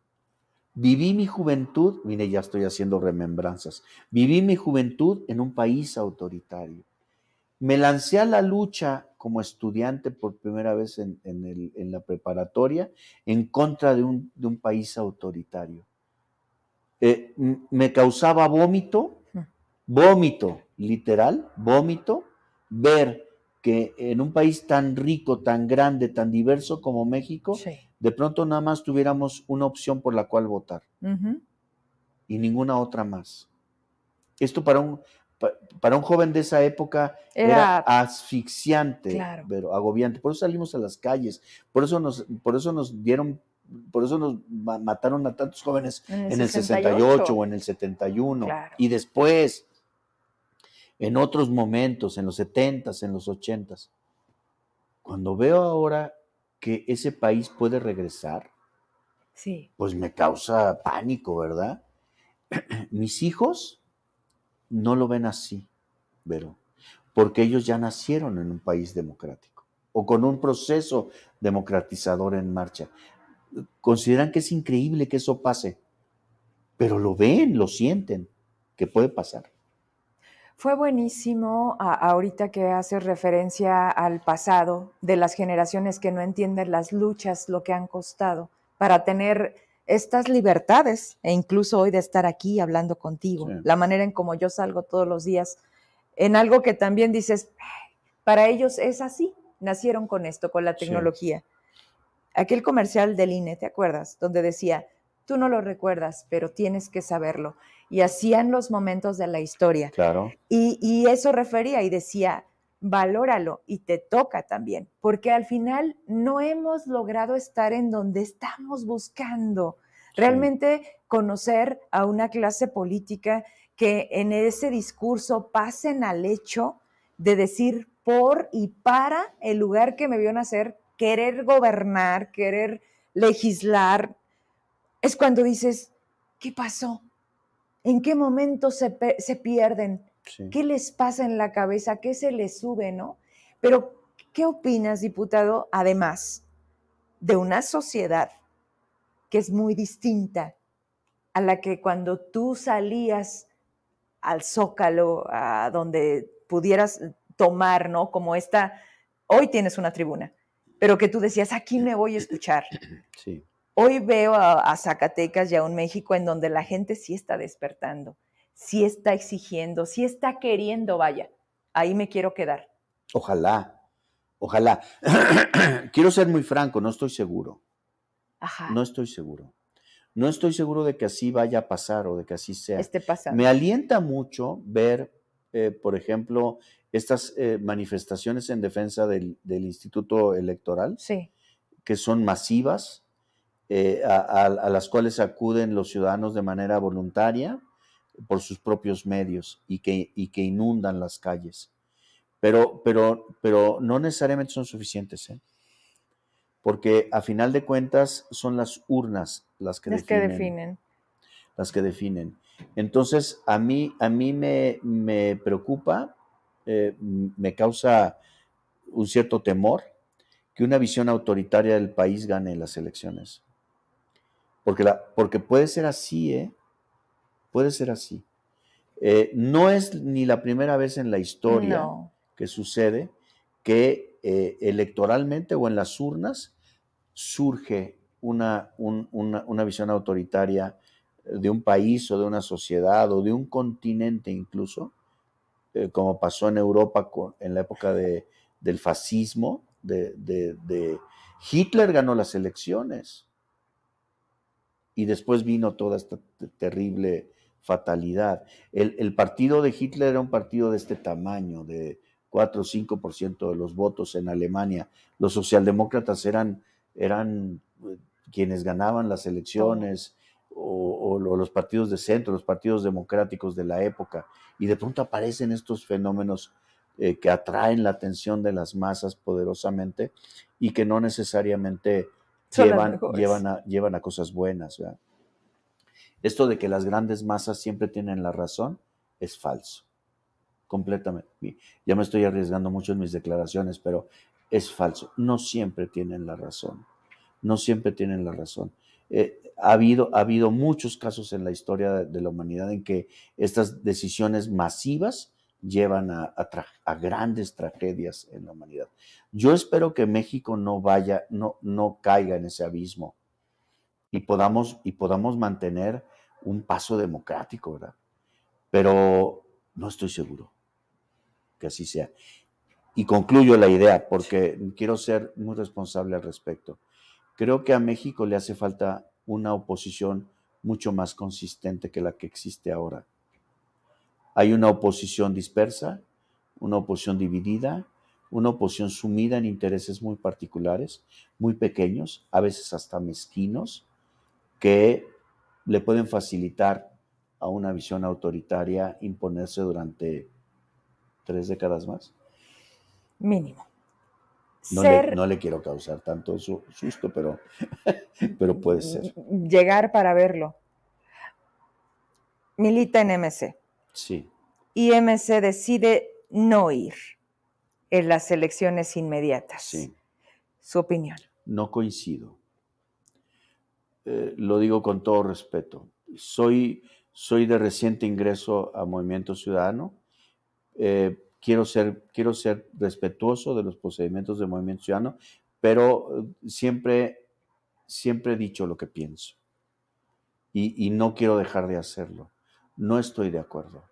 Viví mi juventud, mire, ya estoy haciendo remembranzas. Viví mi juventud en un país autoritario. Me lancé a la lucha como estudiante por primera vez en, la preparatoria en contra de un, país autoritario. Eh, me causaba vómito, vómito, literal, vómito, ver que en un país tan rico, tan grande, tan diverso como México, de pronto nada más tuviéramos una opción por la cual votar y ninguna otra más. Esto para un, para un joven de esa época era, asfixiante, pero agobiante. Por eso salimos a las calles, por eso nos, por eso nos dieron, por eso nos mataron a tantos jóvenes en el, 68. o en el 71 y después, en otros momentos, en los 70 en los 80 Cuando veo ahora que ese país puede regresar, sí. pues me causa pánico, ¿verdad? Mis hijos no lo ven así, pero porque ellos ya nacieron en un país democrático o con un proceso democratizador en marcha. Consideran que es increíble que eso pase, pero lo ven, lo sienten, que puede pasar. Fue buenísimo ahorita que haces referencia al pasado de las generaciones que no entienden las luchas, lo que han costado para tener estas libertades e incluso hoy de estar aquí hablando contigo, la manera en como yo salgo todos los días, en algo que también dices, para ellos es así, nacieron con esto, con la tecnología. Aquel comercial del INE, ¿te acuerdas? Donde decía, tú no lo recuerdas, pero tienes que saberlo. Y hacían los momentos de la historia. Claro. Y, y eso refería y decía, valóralo y te toca también, porque al final no hemos logrado estar en donde estamos buscando. Realmente conocer a una clase política que en ese discurso pasen al hecho de decir por y para el lugar que me vio nacer, querer gobernar, querer legislar, es cuando dices, ¿qué pasó? ¿En qué momento se, se pierden? ¿Qué les pasa en la cabeza? ¿Qué se les sube, no? Pero ¿Qué opinas, diputado, además de una sociedad que es muy distinta a la que cuando tú salías al zócalo, a donde pudieras tomar, ¿no? Como esta, hoy tienes una tribuna, pero que tú decías, aquí me voy a escuchar. Sí. Hoy veo a, Zacatecas y a un México en donde la gente sí está despertando, sí está exigiendo, sí está queriendo, vaya, ahí me quiero quedar. Ojalá, ojalá. quiero ser muy franco, no estoy seguro. Ajá. No estoy seguro. No estoy seguro de que así vaya a pasar o de que así sea. Esté pasando. Me alienta mucho ver, eh, por ejemplo, estas eh, manifestaciones en defensa del, Instituto Electoral, sí. que son masivas, eh, a, las cuales acuden los ciudadanos de manera voluntaria por sus propios medios y que, y que inundan las calles. Pero, pero, pero no necesariamente son suficientes. ¿eh? porque a final de cuentas son las urnas las que, definen, Las que definen. Entonces, a mí, a mí me, preocupa, eh, me causa un cierto temor que una visión autoritaria del país gane las elecciones. Porque, la, porque puede ser así, ¿eh? Puede ser así. Eh, no es ni la primera vez en la historia que sucede que eh, electoralmente o en las urnas surge una, una, visión autoritaria de un país o de una sociedad o de un continente incluso, eh, como pasó en Europa en la época de, del fascismo, de, Hitler ganó las elecciones y después vino toda esta terrible fatalidad. El, el, partido de Hitler era un partido de este tamaño, de 4 o 5% de los votos en Alemania. Los socialdemócratas eran, eran eh, quienes ganaban las elecciones o, los partidos de centro, los partidos democráticos de la época. Y de pronto aparecen estos fenómenos eh, que atraen la atención de las masas poderosamente y que no necesariamente llevan, llevan, a, llevan a cosas buenas. Esto de que las grandes masas siempre tienen la razón es falso completamente. Ya me estoy arriesgando mucho en mis declaraciones, pero es falso. No siempre tienen la razón. No siempre tienen la razón. Eh, ha, habido, ha habido muchos casos en la historia de, la humanidad en que estas decisiones masivas llevan a, a, grandes tragedias en la humanidad. Yo espero que México no vaya, no, no caiga en ese abismo y podamos, y podamos mantener un paso democrático, ¿verdad? Pero no estoy seguro que así sea. Y concluyo la idea porque quiero ser muy responsable al respecto. Creo que a México le hace falta una oposición mucho más consistente que la que existe ahora. Hay una oposición dispersa, una oposición dividida, una oposición sumida en intereses muy particulares, muy pequeños, a veces hasta mezquinos, que le pueden facilitar a una visión autoritaria imponerse durante tres décadas más. Mínimo. No, le, no le, quiero causar tanto susto, pero, pero puede ser. Llegar para verlo. Milita en MC. Sí. Y MC decide no ir en las elecciones inmediatas. Sí. Su opinión. No coincido. Eh, lo digo con todo respeto. Soy, soy de reciente ingreso a Movimiento Ciudadano eh, quiero, ser, quiero ser respetuoso de los procedimientos del movimiento ciudadano, pero eh, siempre, siempre he dicho lo que pienso y, no quiero dejar de hacerlo. No estoy de acuerdo.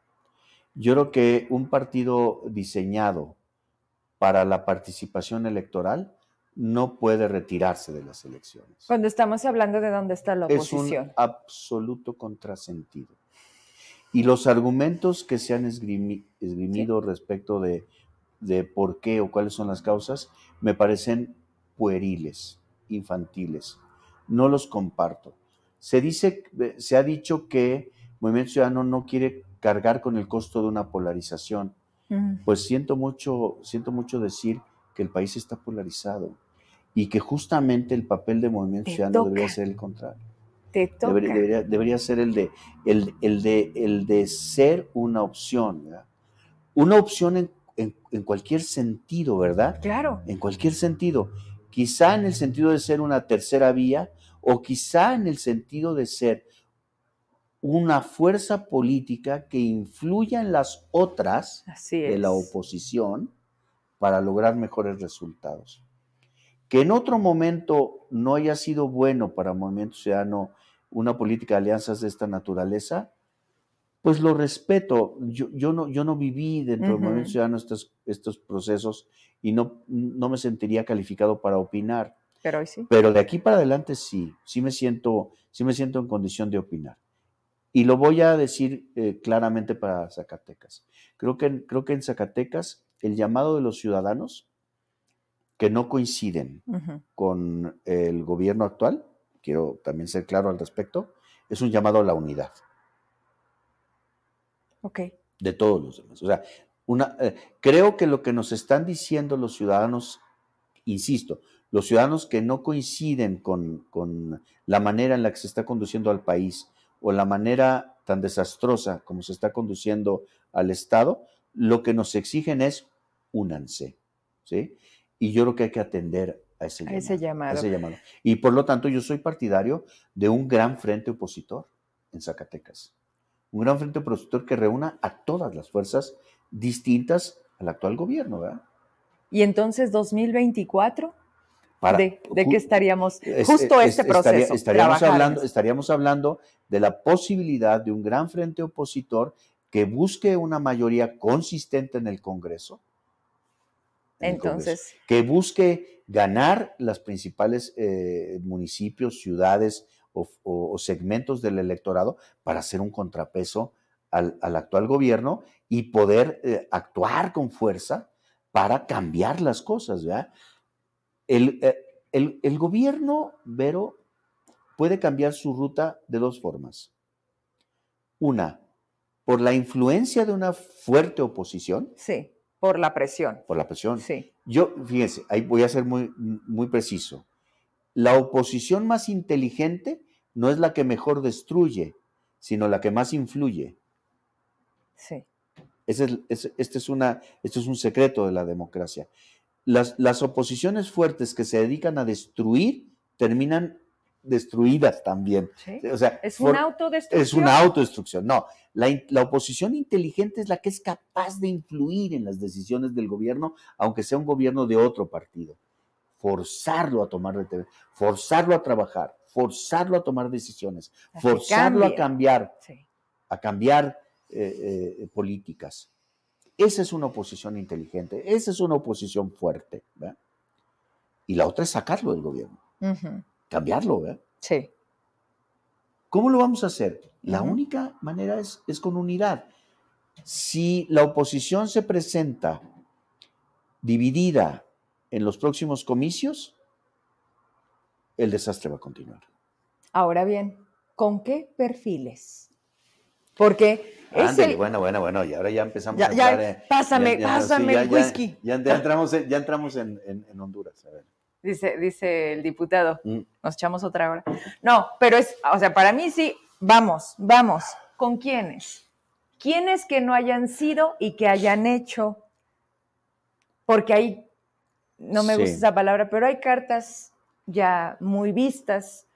Yo creo que un partido diseñado para la participación electoral no puede retirarse de las elecciones. Cuando estamos hablando de dónde está la oposición. Es un absoluto contrasentido. Y los argumentos que se han esgrimido respecto de, por qué o cuáles son las causas me parecen pueriles, infantiles. No los comparto. Se dice, se ha dicho que Movimiento Ciudadano no quiere cargar con el costo de una polarización. Pues siento mucho, siento mucho decir que el país está polarizado y que justamente el papel de Movimiento Ciudadano debería ser el contrario. Debería, ser el de, el, de, el de ser una opción. Una opción en, en, cualquier sentido, ¿verdad? Claro. En cualquier sentido. Quizá en el sentido de ser una tercera vía o quizá en el sentido de ser una fuerza política que influya en las otras de la oposición para lograr mejores resultados. Que en otro momento no haya sido bueno para el Movimiento Ciudadano una política de alianzas de esta naturaleza, pues lo respeto. Yo, yo, no, yo no viví dentro del Movimiento Ciudadano estos, estos procesos y no, no me sentiría calificado para opinar. Pero hoy sí. Pero de aquí para adelante sí, sí me siento, sí me siento en condición de opinar. Y lo voy a decir eh, claramente para Zacatecas. Creo que, creo que en Zacatecas el llamado de los ciudadanos que no coinciden con el gobierno actual, quiero también ser claro al respecto, es un llamado a la unidad. Ok. De todos los demás. O sea, una, eh, creo que lo que nos están diciendo los ciudadanos, insisto, los ciudadanos que no coinciden con, con la manera en la que se está conduciendo al país, o la manera tan desastrosa como se está conduciendo al Estado, lo que nos exigen es únanse, ¿sí? Y yo creo que hay que atender a ese, llamado, ese llamado. Y por lo tanto yo soy partidario de un gran frente opositor en Zacatecas. Un gran frente opositor que reúna a todas las fuerzas distintas al actual gobierno, ¿verdad? Y entonces 2024 de, qué estaríamos justo este proceso. estaríamos, hablando, estaríamos hablando de la posibilidad de un gran frente opositor que busque una mayoría consistente en el Congreso. Entonces. que busque ganar las principales eh, municipios, ciudades o, segmentos del electorado para hacer un contrapeso al, actual gobierno y poder eh, actuar con fuerza para cambiar las cosas, ¿verdad? Eh, el, gobierno, Vero, puede cambiar su ruta de dos formas. Una, por la influencia de una fuerte oposición. Sí, por la presión. Por la presión. Sí. Yo, fíjense, ahí voy a ser muy, muy preciso. La oposición más inteligente no es la que mejor destruye, sino la que más influye. Sí. este, es una, este es un secreto de la democracia las, oposiciones fuertes que se dedican a destruir terminan destruidas también. O sea, es una autodestrucción. Es una autodestrucción. No, la, oposición inteligente es la que es capaz de influir en las decisiones del gobierno, aunque sea un gobierno de otro partido. Forzarlo a tomar forzarlo a trabajar, forzarlo a tomar decisiones, forzarlo a cambiar, a cambiar eh, eh, políticas. Esa es una oposición inteligente, esa es una oposición fuerte. Y la otra es sacarlo del gobierno, cambiarlo. ¿verdad? Sí. ¿Cómo lo vamos a hacer? La única manera es, es con unidad. Si la oposición se presenta dividida en los próximos comicios, el desastre va a continuar. Ahora bien, ¿con qué perfiles? Porque bueno, bueno, bueno, y ahora ya empezamos a ya, Pásame, pásame el whisky. Ya, entramos, en, ya entramos en, Honduras. Dice, dice el diputado, mm. nos echamos otra hora. No, pero es, o sea, para mí sí, vamos, vamos. ¿Con quiénes? ¿Quiénes que no hayan sido y que hayan hecho? Porque hay, no me gusta esa palabra, pero hay cartas ya muy vistas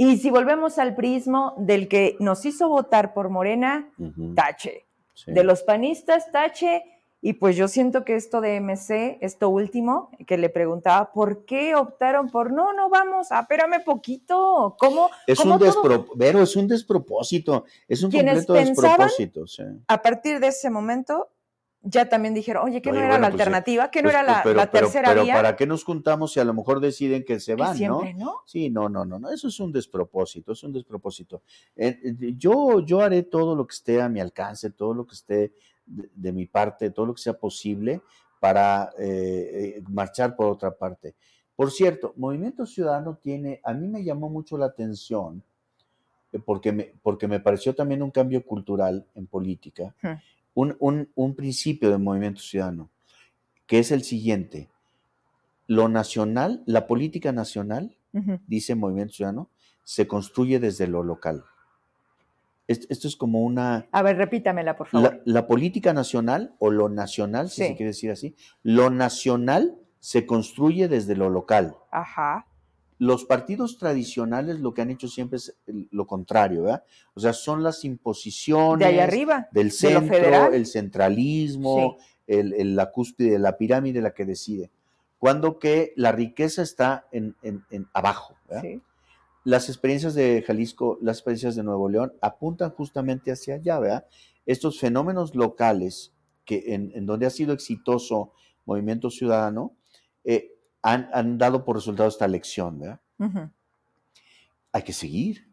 y si volvemos al prismo del que nos hizo votar por Morena, tache. De los panistas, tache. Y pues yo siento que esto de MC, esto último, que le preguntaba, ¿por qué optaron por no, no vamos, espérame poquito? ¿Cómo? Es un despropósito, es un despropósito, es un completo despropósito. A partir de ese momento, ya también dijeron, oye, ¿qué no era la pues, alternativa? ¿Qué no pues, era pues, la, tercera pero, ¿para qué nos juntamos si a lo mejor deciden que se van, ¿no? Sí, no, no, no, no, eso es un despropósito, es un despropósito. yo, yo haré todo lo que esté a mi alcance, todo lo que esté de, mi parte, todo lo que sea posible para eh, eh, marchar por otra parte. Por cierto, Movimiento Ciudadano tiene, a mí me llamó mucho la atención, eh, porque me, porque me pareció también un cambio cultural en política un, principio del movimiento ciudadano, que es el siguiente. Lo nacional, la política nacional, dice Movimiento Ciudadano, se construye desde lo local. Esto es como una... A ver, repítamela, por favor. La, política nacional, o lo nacional, si se quiere decir así, lo nacional se construye desde lo local. Ajá. Los partidos tradicionales lo que han hecho siempre es lo contrario, ¿verdad? O sea, son las imposiciones de ahí arriba, del centro, el centralismo, el, la cúspide de la pirámide la que decide. Cuando que la riqueza está en, abajo. ¿verdad? Las experiencias de Jalisco, las experiencias de Nuevo León apuntan justamente hacia allá, ¿verdad? Estos fenómenos locales que en, donde ha sido exitoso Movimiento Ciudadano eh, han, dado por resultado esta lección, ¿verdad? Hay que seguir.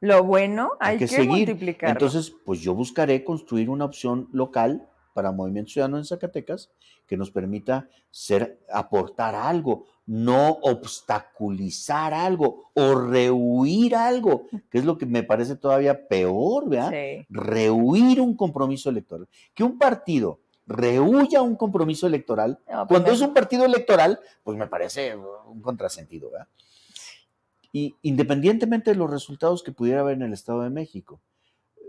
Lo bueno hay, que, seguir. Entonces, pues yo buscaré construir una opción local para Movimiento Ciudadano en Zacatecas que nos permita ser, aportar algo, no obstaculizar algo o rehuir algo, que es lo que me parece todavía peor, ¿verdad? Rehuir un compromiso electoral. Que un partido rehuya un compromiso electoral, pues cuando es un partido electoral, pues me parece un contrasentido, ¿verdad? Y independientemente de los resultados que pudiera haber en el Estado de México,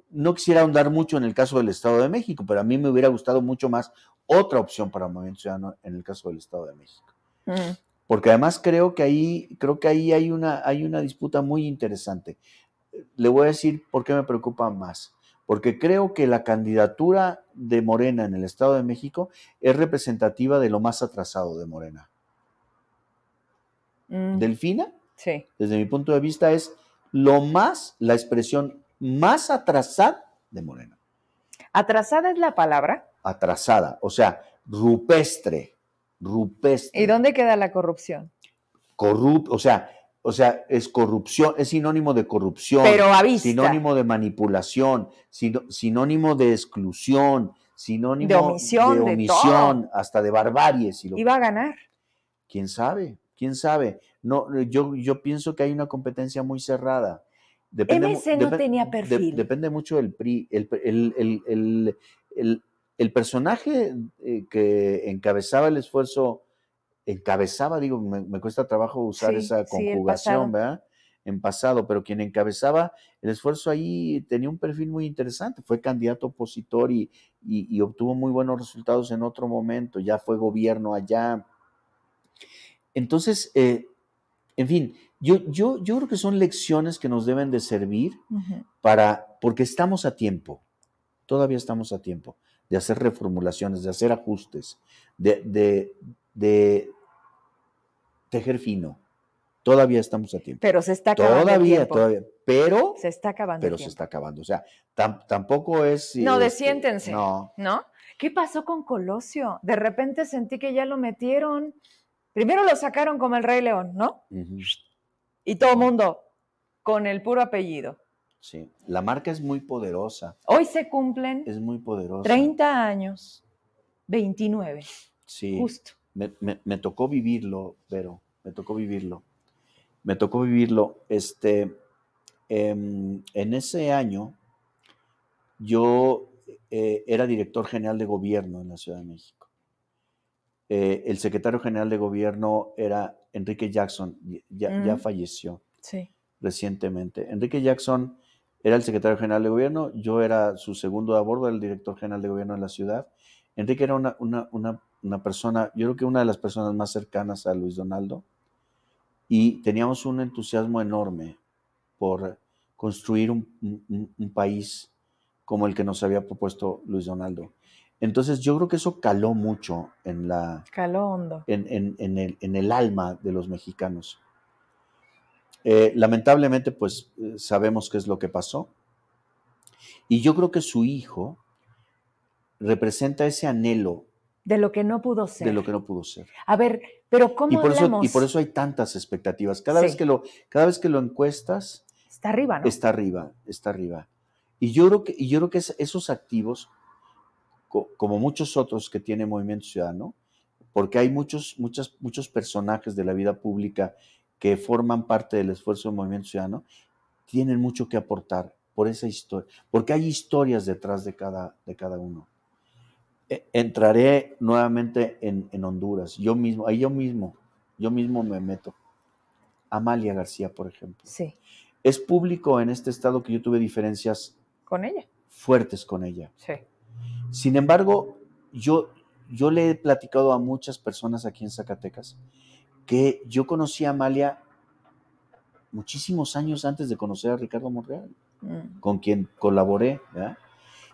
no quisiera ahondar mucho en el caso del Estado de México, pero a mí me hubiera gustado mucho más otra opción para Movimiento Ciudadano en el caso del Estado de México. Mm. Porque además creo que ahí, creo que ahí hay una, hay una disputa muy interesante. Le voy a decir por qué me preocupa más. Porque creo que la candidatura de Morena en el Estado de México es representativa de lo más atrasado de Morena. Mm. Delfina, sí. desde mi punto de vista, es lo más, la expresión más atrasada de Morena. ¿Atrasada es la palabra? Atrasada, o sea, rupestre, rupestre. ¿Y dónde queda la corrupción? Corrupt, o sea, o sea, es corrupción, es sinónimo de corrupción, Pero a sinónimo de manipulación, sinónimo de exclusión, sinónimo de omisión, de omisión hasta de barbarie. Si ¿Iba a ganar? ¿Quién sabe? ¿Quién sabe? No, yo, yo pienso que hay una competencia muy cerrada. Depende, MC no tenía perfil. depende mucho del PRI. El, el, personaje eh, que encabezaba el esfuerzo, encabezaba, digo, me, cuesta trabajo usar esa conjugación, ¿verdad? En pasado, pero quien encabezaba el esfuerzo ahí tenía un perfil muy interesante, fue candidato opositor y, y obtuvo muy buenos resultados en otro momento, ya fue gobierno allá. Entonces, eh, en fin, yo, yo, yo creo que son lecciones que nos deben de servir para, porque estamos a tiempo, todavía estamos a tiempo de hacer reformulaciones, de hacer ajustes, de, de, de tejer fino. Todavía estamos a tiempo. Pero se está acabando. Todavía, el todavía. Pero. Se está acabando. Pero se está acabando. O sea, tampoco es. No, este, desiéntense. No. ¿No? ¿Qué pasó con Colosio? De repente sentí que ya lo metieron. Primero lo sacaron como el Rey León, ¿no? Y todo el mundo con el puro apellido. Sí, la marca es muy poderosa. Hoy se cumplen. Es muy poderosa. 30 años, 29. Sí. Justo. Me, tocó vivirlo, pero me tocó vivirlo. Me tocó vivirlo. Este, em, en ese año, yo eh, era director general de gobierno en la Ciudad de México. Eh, el secretario general de gobierno era Enrique Jackson, ya, mm. falleció recientemente. Enrique Jackson era el secretario general de gobierno, yo era su segundo a bordo, el director general de gobierno de la ciudad. Enrique era una, una, persona, yo creo que una de las personas más cercanas a Luis Donaldo, y teníamos un entusiasmo enorme por construir un país como el que nos había propuesto Luis Donaldo. Entonces yo creo que eso caló mucho en la... Caló hondo. En, el, en el, alma de los mexicanos. Eh, lamentablemente, pues eh, sabemos qué es lo que pasó. Y yo creo que su hijo representa ese anhelo. De lo que no pudo ser. De lo que no pudo ser. A ver, pero ¿cómo y por Eso, y por eso hay tantas expectativas. Cada, vez que lo, cada vez que lo encuestas... Está arriba, ¿no? Está arriba, está arriba. Y yo creo que, y yo creo que esos activos como muchos otros que tiene Movimiento Ciudadano, porque hay muchos, muchos, muchos personajes de la vida pública que forman parte del esfuerzo del Movimiento Ciudadano, tienen mucho que aportar por esa historia, porque hay historias detrás de cada, de cada uno. E, entraré nuevamente en, en Honduras, yo mismo, ahí yo mismo, yo mismo me meto. Amalia García, por ejemplo. Sí. Es público en este estado que yo tuve diferencias con ella. Fuertes con ella. Sí. Sin embargo, yo, yo le he platicado a muchas personas aquí en Zacatecas que yo conocí a Amalia muchísimos años antes de conocer a Ricardo Monreal, mm. con quien colaboré,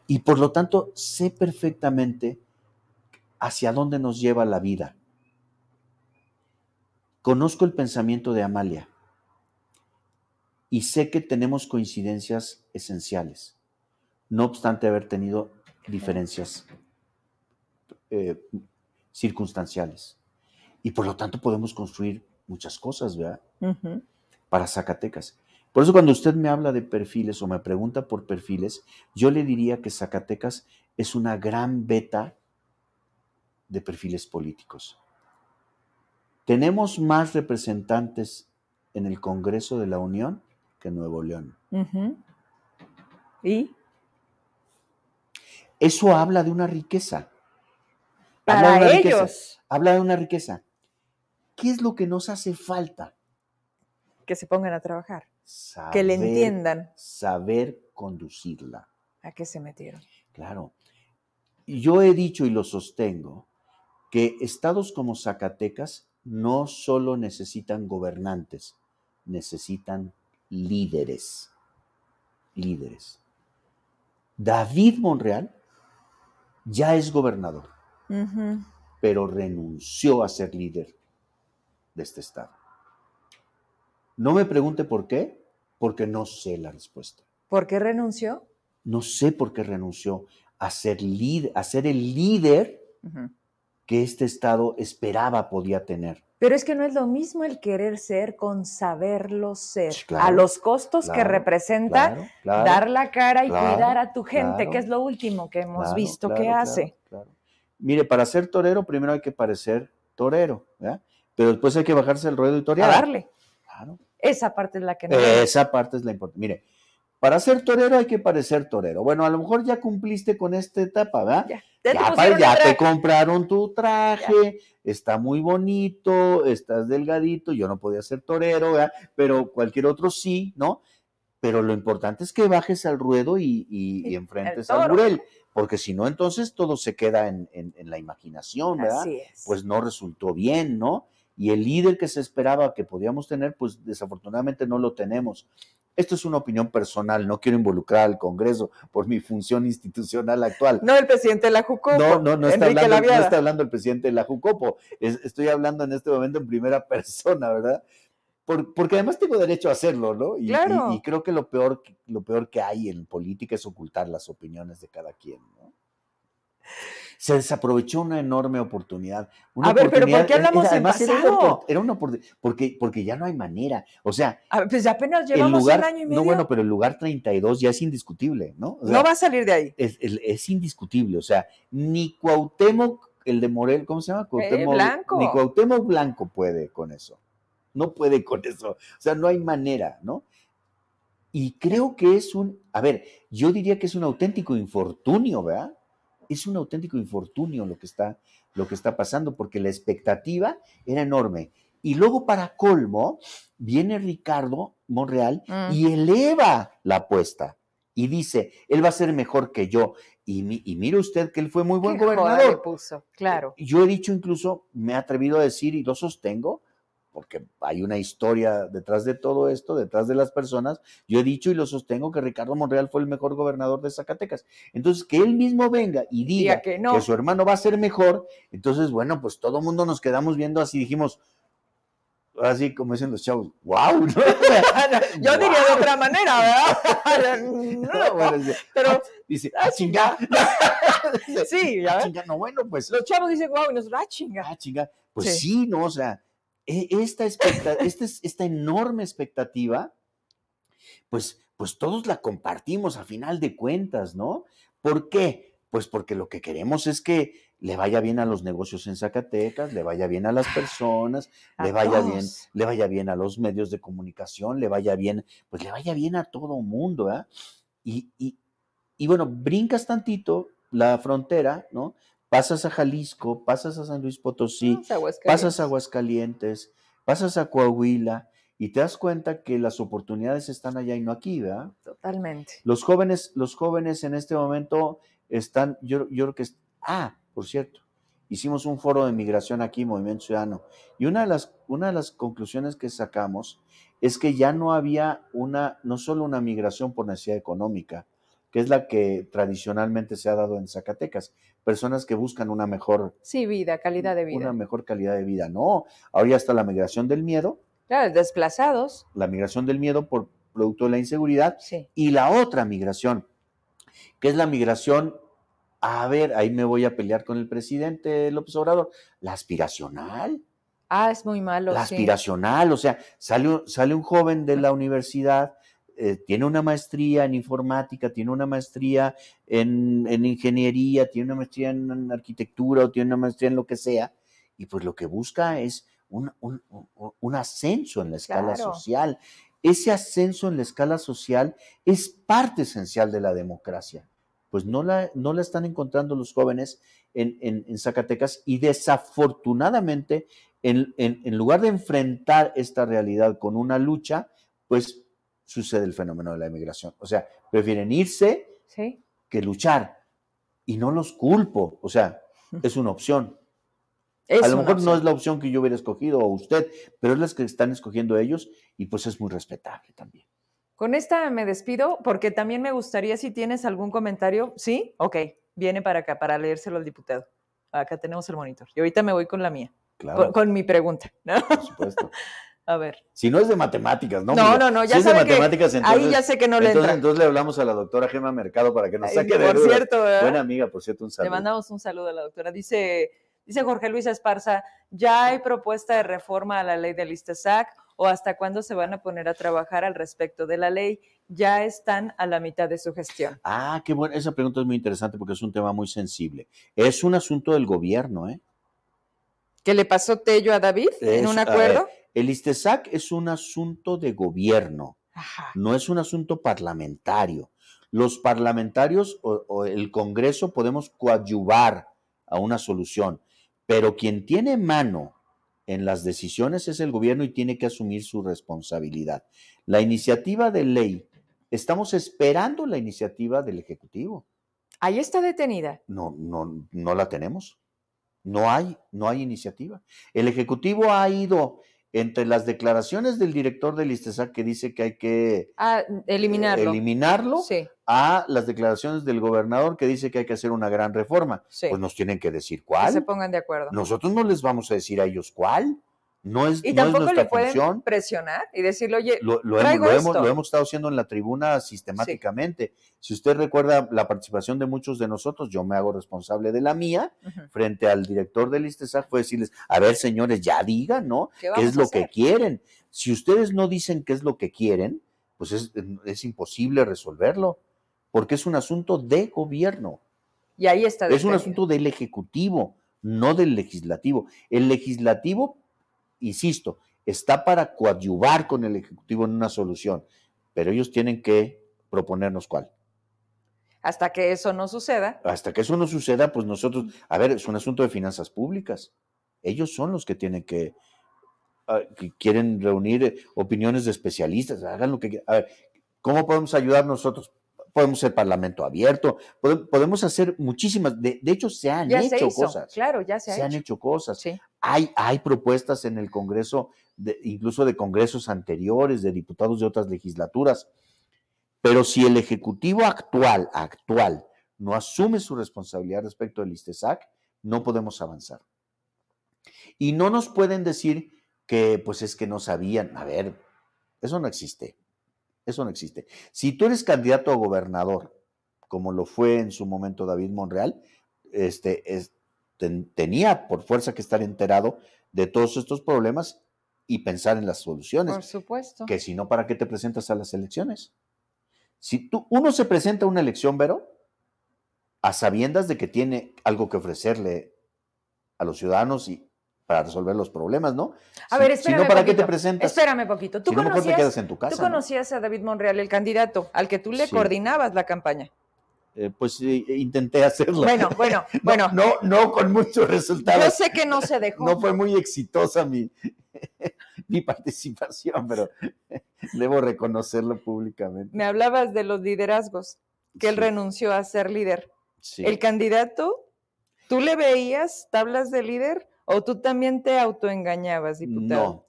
y por lo tanto sé perfectamente hacia dónde nos lleva la vida. Conozco el pensamiento de Amalia y sé que tenemos coincidencias esenciales, no obstante haber tenido diferencias eh, circunstanciales. Y por lo tanto podemos construir muchas cosas, ¿verdad? Para Zacatecas. Por eso cuando usted me habla de perfiles o me pregunta por perfiles, yo le diría que Zacatecas es una gran beta de perfiles políticos. Tenemos más representantes en el Congreso de la Unión que Nuevo León. ¿Y? Eso habla de una riqueza. Para ellos. Habla de una riqueza. ¿Qué es lo que nos hace falta? Que se pongan a trabajar. que le entiendan. Saber conducirla. ¿A qué se metieron? Claro. Yo he dicho y lo sostengo que estados como Zacatecas no solo necesitan gobernantes, necesitan líderes. Líderes. David Monreal ya es gobernador, pero renunció a ser líder de este estado. No me pregunte por qué, porque no sé la respuesta. ¿Por qué renunció? No sé por qué renunció a ser, líder, a ser el líder que este estado esperaba podía tener. Pero es que no es lo mismo el querer ser con saberlo ser. a los costos que representa dar la cara y cuidar a tu gente, que es lo último que hemos visto que hace. Mire, para ser torero primero hay que parecer torero, ¿verdad? Pero después hay que bajarse el ruedo y torear. A darle. Claro. Esa parte es la que no. Esa parte es la importante. Mire, para ser torero hay que parecer torero. Bueno, a lo mejor ya cumpliste con esta etapa, ¿verdad? Ya, ya, te, compraron tu traje, está muy bonito, estás delgadito, yo no podía ser torero, ¿verdad? Pero cualquier otro sí, ¿no? Pero lo importante es que bajes al ruedo y, enfrentes al burel, porque si no, entonces todo se queda en, en la imaginación, ¿verdad? Así es. Pues no resultó bien, ¿no? Y el líder que se esperaba que podíamos tener, pues desafortunadamente no lo tenemos. Esto es una opinión personal, no quiero involucrar al Congreso por mi función institucional actual. No el presidente de la Jucopo. No, no, no, está hablando, no está hablando, el presidente de la Jucopo. estoy hablando en este momento en primera persona, ¿verdad? porque además tengo derecho a hacerlo, ¿no? Y, claro. y, creo que lo peor, lo peor que hay en política es ocultar las opiniones de cada quien, ¿no? Se desaprovechó una enorme oportunidad. a ver, pero ¿por qué hablamos en pasado? Era, una, porque, porque ya no hay manera. O sea, pues apenas llevamos un año y medio. No, bueno, pero el lugar 32 ya es indiscutible, ¿no? no va a salir de ahí. Es, indiscutible. O sea, ni Cuauhtémoc, el de Morel, ¿cómo se llama? Cuauhtémoc, Blanco. Ni Cuauhtémoc Blanco puede con eso. No puede con eso. O sea, no hay manera, ¿no? Y creo que es un, a ver, yo diría que es un auténtico infortunio, ¿verdad? Es un auténtico infortunio lo que está, lo que está pasando, porque la expectativa era enorme. Y luego, para colmo, viene Ricardo Monreal y mm. eleva la apuesta y dice, él va a ser mejor que yo. Y, y mire usted que él fue muy buen gobernador. Puso, claro. Yo he dicho incluso, me he atrevido a decir y lo sostengo, porque hay una historia detrás de todo esto, detrás de las personas. Yo he dicho y lo sostengo que Ricardo Monreal fue el mejor gobernador de Zacatecas. Entonces, que él mismo venga y diga que, su hermano va a ser mejor, entonces, bueno, pues todo el mundo nos quedamos viendo así, dijimos, así como dicen los chavos, wow. Yo diría de otra manera, ¿verdad? no, bueno, pero ah, dice, ah, chinga. sí, ya. Ah, chinga, no, bueno, pues. Los chavos dicen, wow, y nosotros, ah, chinga. Ah, chinga. Pues sí no, o sea, e, esta, esta, esta enorme expectativa, pues, pues todos la compartimos a final de cuentas, ¿no? ¿Por qué? Pues porque lo que queremos es que le vaya bien a los negocios en Zacatecas, le vaya bien a las personas, le vaya bien, le vaya bien a los medios de comunicación, le vaya bien, pues le vaya bien a todo mundo, ¿eh? Y, y, y bueno, brincas tantito la frontera, ¿no? Pasas a Jalisco, pasas a San Luis Potosí, pasas a Aguascalientes, pasas a Coahuila y te das cuenta que las oportunidades están allá y no aquí, ¿verdad? Totalmente. Los jóvenes, los jóvenes en este momento están, yo, yo creo que, ah, por cierto, hicimos un foro de migración aquí, Movimiento Ciudadano, y una de las, una de las conclusiones que sacamos es que ya no había una, no solo una migración por necesidad económica, que es la que tradicionalmente se ha dado en Zacatecas, personas que buscan una mejor... Sí, vida, calidad de vida. Una mejor calidad de vida. No, ahora ya está la migración del miedo. Claro, desplazados. La migración del miedo por producto de la inseguridad. Sí. Y la otra migración, que es la migración, a ver, ahí me voy a pelear con el presidente López Obrador, la aspiracional. Ah, es muy malo. La aspiracional, o sea, sale, sale un joven de la universidad eh, tiene una maestría en informática, tiene una maestría en, ingeniería, tiene una maestría en arquitectura o tiene una maestría en lo que sea, y pues lo que busca es un, ascenso en la escala social. Ese ascenso en la escala social es parte esencial de la democracia. Pues no la, no la están encontrando los jóvenes en, en, Zacatecas y desafortunadamente, en, en lugar de enfrentar esta realidad con una lucha, pues sucede el fenómeno de la emigración. O sea, prefieren irse que luchar. Y no los culpo, o sea, es una opción. a lo mejor no es la opción que yo hubiera escogido o usted, pero es la que están escogiendo ellos y pues es muy respetable también. Con esta me despido porque también me gustaría si tienes algún comentario. ¿Sí? Ok, viene para acá para leérselo al diputado. Acá tenemos el monitor. Y ahorita me voy con la mía. Claro. Con, mi pregunta. Por supuesto. A ver. Si no es de matemáticas, ¿no? No, no, no, ya si es de matemáticas, entonces, ahí ya sé que no le entonces, entra. Entonces le hablamos a la doctora Gema Mercado para que nos saque de Por cierto, Buena amiga, por cierto, un saludo. Le mandamos un saludo a la doctora. Dice, dice Jorge Luis Esparza, ¿ya hay propuesta de reforma a la ley del ISTESAC o hasta cuándo se van a poner a trabajar al respecto de la ley? Ya están a la mitad de su gestión. Ah, qué bueno. Esa pregunta es muy interesante porque es un tema muy sensible. Es un asunto del gobierno, ¿eh? ¿Qué le pasó Tello a David en un acuerdo? El ISTESAC es un asunto de gobierno, no es un asunto parlamentario. Los parlamentarios o, el Congreso podemos coadyuvar a una solución, pero quien tiene mano en las decisiones es el gobierno y tiene que asumir su responsabilidad. La iniciativa de ley, estamos esperando la iniciativa del Ejecutivo. Ahí está detenida. No, no, no la tenemos. No hay, no hay iniciativa. El Ejecutivo ha ido entre las declaraciones del director del ISTESAC que dice que hay que ah, eliminarlo, eliminarlo a las declaraciones del gobernador que dice que hay que hacer una gran reforma. Pues nos tienen que decir cuál. Que se pongan de acuerdo. Nosotros no les vamos a decir a ellos cuál. No es, y no tampoco es nuestra le pueden presionar y decirle, oye, lo, hemos, lo, hemos, estado haciendo en la tribuna sistemáticamente. Si usted recuerda la participación de muchos de nosotros, yo me hago responsable de la mía, frente al director del ISTESAC, fue decirles, a ver, señores, ya digan, ¿no? ¿Qué, es lo que quieren? Si ustedes no dicen qué es lo que quieren, pues es, es imposible resolverlo, porque es un asunto de gobierno. Y ahí está. Es un asunto del Ejecutivo, no del Legislativo. El Legislativo insisto, está para coadyuvar con el Ejecutivo en una solución, pero ellos tienen que proponernos cuál. Hasta que eso no suceda. Hasta que eso no suceda, pues nosotros, a ver, es un asunto de finanzas públicas. Ellos son los que tienen que, ah, que quieren reunir opiniones de especialistas, hagan lo que A ver, ¿cómo podemos ayudar nosotros? podemos ser parlamento abierto, podemos hacer muchísimas, de, hecho se han hecho cosas. Claro, ya se, se han hecho cosas. Hay, hay propuestas en el Congreso, incluso de congresos anteriores, de diputados de otras legislaturas, pero si el Ejecutivo actual, actual, no asume su responsabilidad respecto del ISTESAC, no podemos avanzar. Y no nos pueden decir que pues es que no sabían, a ver, eso no existe. Eso no existe. Si tú eres candidato a gobernador, como lo fue en su momento David Monreal, este, tenía por fuerza que estar enterado de todos estos problemas y pensar en las soluciones. Por supuesto. Que si no, ¿para qué te presentas a las elecciones? Si tú, uno se presenta a una elección, Vero, a sabiendas de que tiene algo que ofrecerle a los ciudadanos y, para resolver los problemas, ¿no? A ver, espérame. Si no, ¿para qué te presentas? Espérame poquito. ¿Tú, conocías, te quedas en tu casa, ¿tú conocías a David Monreal, el candidato, al que tú le coordinabas la campaña? Eh, pues intenté hacerlo. Bueno, bueno, bueno. No, no, con muchos resultados. Yo sé que no se dejó. No fue muy exitosa mi, mi participación, pero debo reconocerlo públicamente. Me hablabas de los liderazgos, que él renunció a ser líder. Sí. ¿El candidato, tú le veías tablas de líder o tú también te autoengañabas, diputado?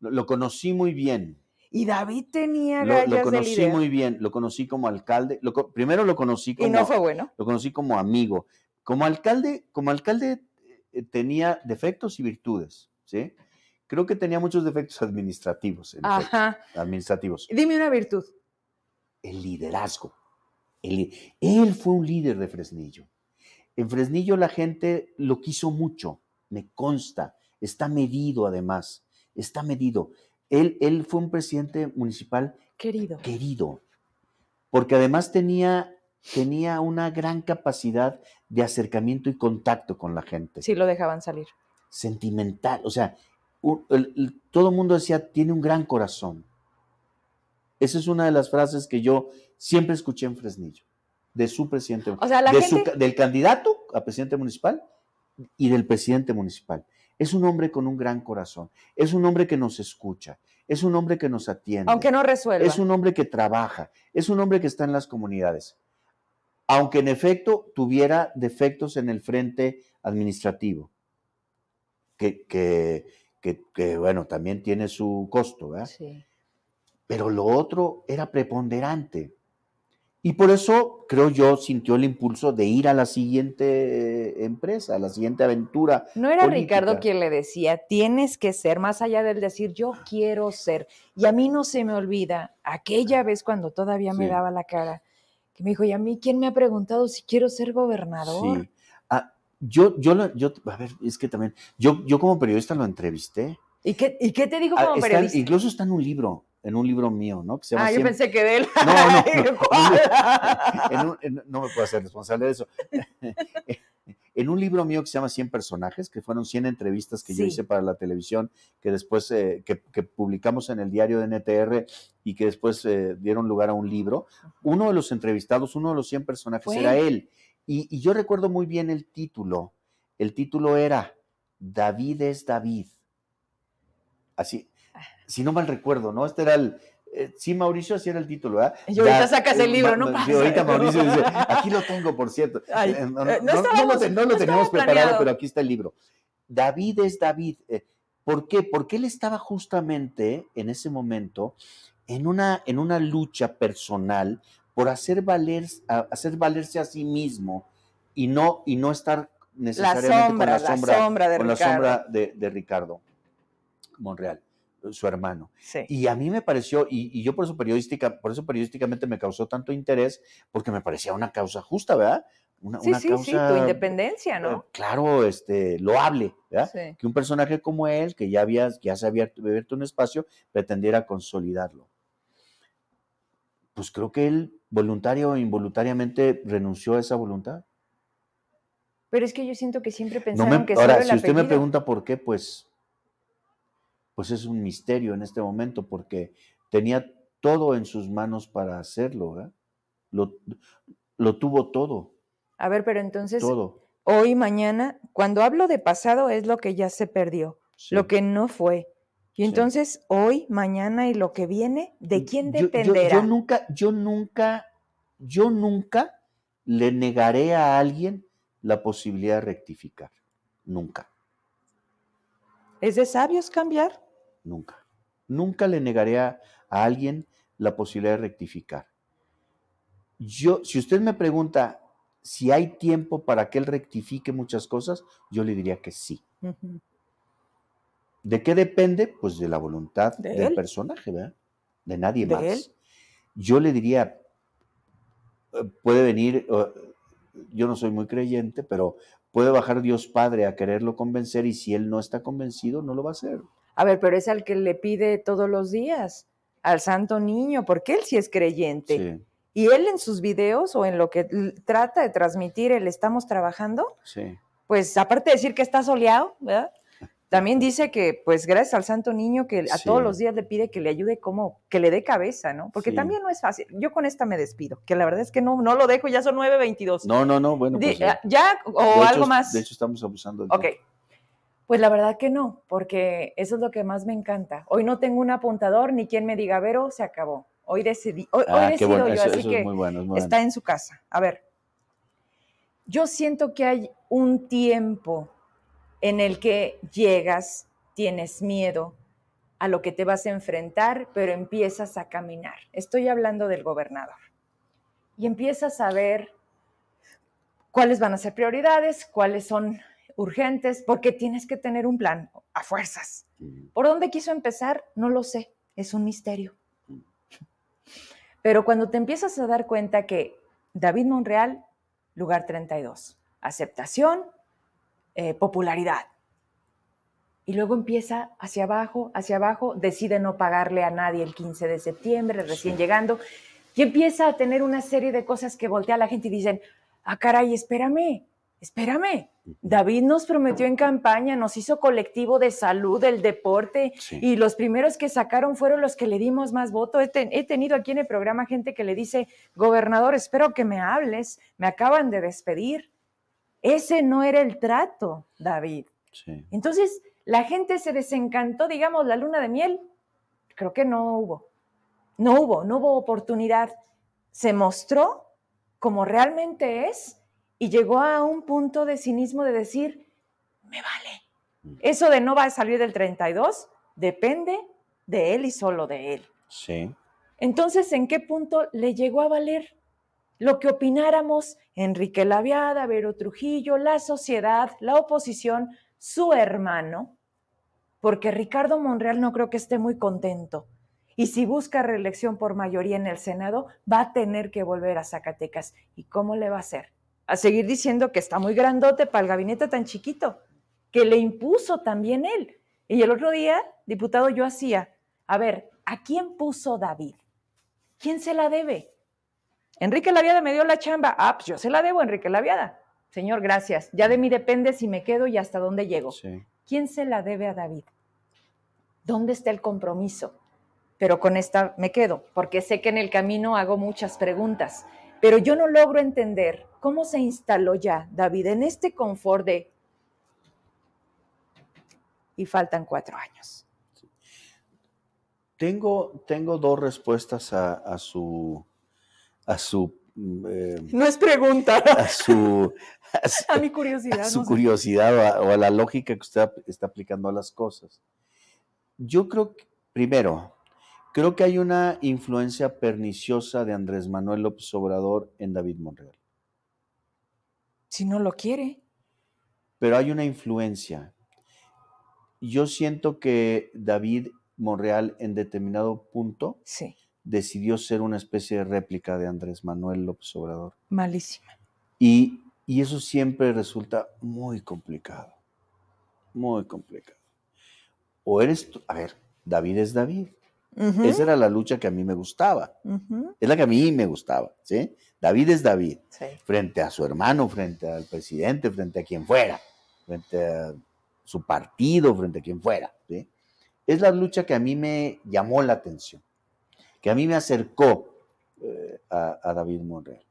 No, lo conocí muy bien. Y David tenía gallas lo, lo conocí muy bien, lo conocí como alcalde. primero lo conocí como. Y no fue bueno. Lo conocí como amigo. Como alcalde, como alcalde eh, tenía defectos y virtudes, ¿sí? Creo que tenía muchos defectos administrativos. Ajá. administrativos. Dime una virtud. El liderazgo. él fue un líder de Fresnillo. En Fresnillo la gente lo quiso mucho, me consta. Está medido además, está medido. Él, él fue un presidente municipal querido. Querido. Porque además tenía, tenía una gran capacidad de acercamiento y contacto con la gente. Sí, lo dejaban salir. Sentimental. O sea, todo el mundo decía, tiene un gran corazón. Esa es una de las frases que yo siempre escuché en Fresnillo, de su presidente, o sea, del candidato a presidente municipal y del presidente municipal. Es un hombre con un gran corazón, es un hombre que nos escucha, es un hombre que nos atiende. Aunque no resuelva. Es un hombre que trabaja, es un hombre que está en las comunidades. Aunque en efecto tuviera defectos en el frente administrativo, que, que que, bueno, también tiene su costo, ¿verdad? Sí. Pero lo otro era preponderante. Y por eso, creo yo, sintió el impulso de ir a la siguiente empresa, a la siguiente aventura. No era Ricardo quien le decía, tienes que ser, más allá del decir, yo quiero ser. Y a mí no se me olvida, aquella vez cuando todavía me daba la cara, que me dijo, ¿y a mí quién me ha preguntado si quiero ser gobernador? Sí. Yo, yo, yo, a ver, es que también, yo, yo como periodista lo entrevisté. ¿Y qué, y qué te dijo ah, como periodista? Incluso está en un libro, en un libro mío, ¿no? ah, yo pensé que de él. No, no, no, no me puedo hacer responsable de eso. en un libro mío que se llama 100 personajes, que fueron 100 entrevistas que yo hice para la televisión, que después, eh, que, publicamos en el diario de NTR y que después eh, dieron lugar a un libro. Uno de los entrevistados, uno de los 100 personajes era él. Y, yo recuerdo muy bien el título. El título era David es David. Así, ah. si no mal recuerdo, ¿no? Este era el, eh, sí, Mauricio, así era el título, ¿verdad? Y ahorita sacas el libro, no pasa. ahorita Mauricio dice, aquí lo tengo, por cierto. Eh, no, lo, teníamos preparado, pero aquí está el libro. David es David. Eh, ¿Por qué? Porque él estaba justamente en ese momento en una, en una lucha personal por hacer, valer, hacer valerse a sí mismo y no, y no estar necesariamente con la sombra, de, con Ricardo. La sombra de, Ricardo Monreal su hermano. Y a mí me pareció, y, yo por eso periodística, por eso periodísticamente me causó tanto interés, porque me parecía una causa justa, ¿verdad? Una, sí, sí, sí, tu independencia, ¿no? Eh, claro, este, loable, ¿verdad? Que un personaje como él, que ya había, ya se había abierto un espacio, pretendiera consolidarlo. Pues creo que él voluntario o involuntariamente renunció a esa voluntad. Pero es que yo siento que siempre pensaron que Ahora, si usted me pregunta por qué, pues, pues es un misterio en este momento, porque tenía todo en sus manos para hacerlo, ¿eh? lo, lo, tuvo todo. A ver, pero entonces, todo. hoy, mañana, cuando hablo de pasado es lo que ya se perdió, lo que no fue. Y entonces, hoy, mañana y lo que viene, ¿de quién dependerá? Yo, nunca, yo nunca, yo nunca le negaré a alguien la posibilidad de rectificar. Nunca. ¿Es de sabios cambiar? Nunca. Nunca le negaré a, alguien la posibilidad de rectificar. Yo, si usted me pregunta si hay tiempo para que él rectifique muchas cosas, yo le diría que sí. ¿De qué depende? Pues de la voluntad del personaje, ¿verdad? De nadie más. Yo le diría, eh, puede venir, yo no soy muy creyente, pero puede bajar Dios Padre a quererlo convencer y si él no está convencido, no lo va a hacer. A ver, pero es al que le pide todos los días, al santo niño, porque él sí es creyente. Y él en sus videos o en lo que trata de transmitir el estamos trabajando, pues aparte de decir que está soleado, ¿verdad? También dice que, pues, gracias al Santo Niño, que a todos los días le pide que le ayude como, que le dé cabeza, ¿no? Porque también no es fácil. Yo con esta me despido, que la verdad es que no, no lo dejo, ya son 9.22. No, no, no, bueno. Pues, ya, o algo más. De hecho, estamos abusando. ok. Pues la verdad que no, porque eso es lo que más me encanta. Hoy no tengo un apuntador ni quien me diga, Vero, se acabó. Hoy decidí, hoy, ah, decido yo, así que está en su casa. A ver, yo siento que hay un tiempo en el que llegas, tienes miedo a lo que te vas a enfrentar, pero empiezas a caminar. Estoy hablando del gobernador. Y empiezas a ver cuáles van a ser prioridades, cuáles son urgentes, porque tienes que tener un plan a fuerzas. ¿Por dónde quiso empezar? No lo sé, es un misterio. Pero cuando te empiezas a dar cuenta que David Monreal, lugar 32, aceptación, eh, popularidad. Y luego empieza hacia abajo, hacia abajo, decide no pagarle a nadie el 15 de septiembre, recién llegando, y empieza a tener una serie de cosas que voltea a la gente y dicen, ah, caray, espérame, espérame. David nos prometió en campaña, nos hizo colectivo de salud, del deporte, y los primeros que sacaron fueron los que le dimos más voto. He, tenido aquí en el programa gente que le dice, gobernador, espero que me hables, me acaban de despedir. Ese no era el trato, David. Entonces, la gente se desencantó, digamos, la luna de miel. Creo que no hubo. No hubo, no hubo oportunidad. Se mostró como realmente es y llegó a un punto de cinismo de decir, me vale. Mm. Eso de no va a salir del 32 depende de él y solo de él. Sí. Entonces, ¿en qué punto le llegó a valer lo que opináramos Enrique Laviada, Vero Trujillo, la sociedad, la oposición, su hermano? Porque Ricardo Monreal no creo que esté muy contento. Y si busca reelección por mayoría en el Senado, va a tener que volver a Zacatecas. ¿Y cómo le va a hacer? A seguir diciendo que está muy grandote para el gabinete tan chiquito, que le impuso también él. Y el otro día, diputado, yo hacía, a ver, ¿a quién puso David? ¿Quién se la debe? Enrique Laviada me dio la chamba. Ah, pues yo se la debo, Enrique Laviada. Señor, gracias. Ya de mí depende si me quedo y hasta dónde llego. ¿Quién se la debe a David? ¿Dónde está el compromiso? Pero con esta me quedo, porque sé que en el camino hago muchas preguntas. Pero yo no logro entender cómo se instaló ya David en este confort de... Y faltan cuatro años. Tengo, tengo dos respuestas a, su... A su eh, no es pregunta. A su, a, mi curiosidad. A su curiosidad o a, la lógica que usted está aplicando a las cosas. Yo creo que, primero, Creo que hay una influencia perniciosa de Andrés Manuel López Obrador en David Monreal. Si no lo quiere. Pero hay una influencia. Yo siento que David Monreal en determinado punto decidió ser una especie de réplica de Andrés Manuel López Obrador. Malísima. Y, y eso siempre resulta muy complicado. Muy complicado. O eres tú, a ver, David es David. Esa era la lucha que a mí me gustaba. Es la que a mí me gustaba. ¿sí? David es David. Frente a su hermano, frente al presidente, frente a quien fuera, frente a su partido, frente a quien fuera. ¿sí? Es la lucha que a mí me llamó la atención, que a mí me acercó eh, a, a David Monreal.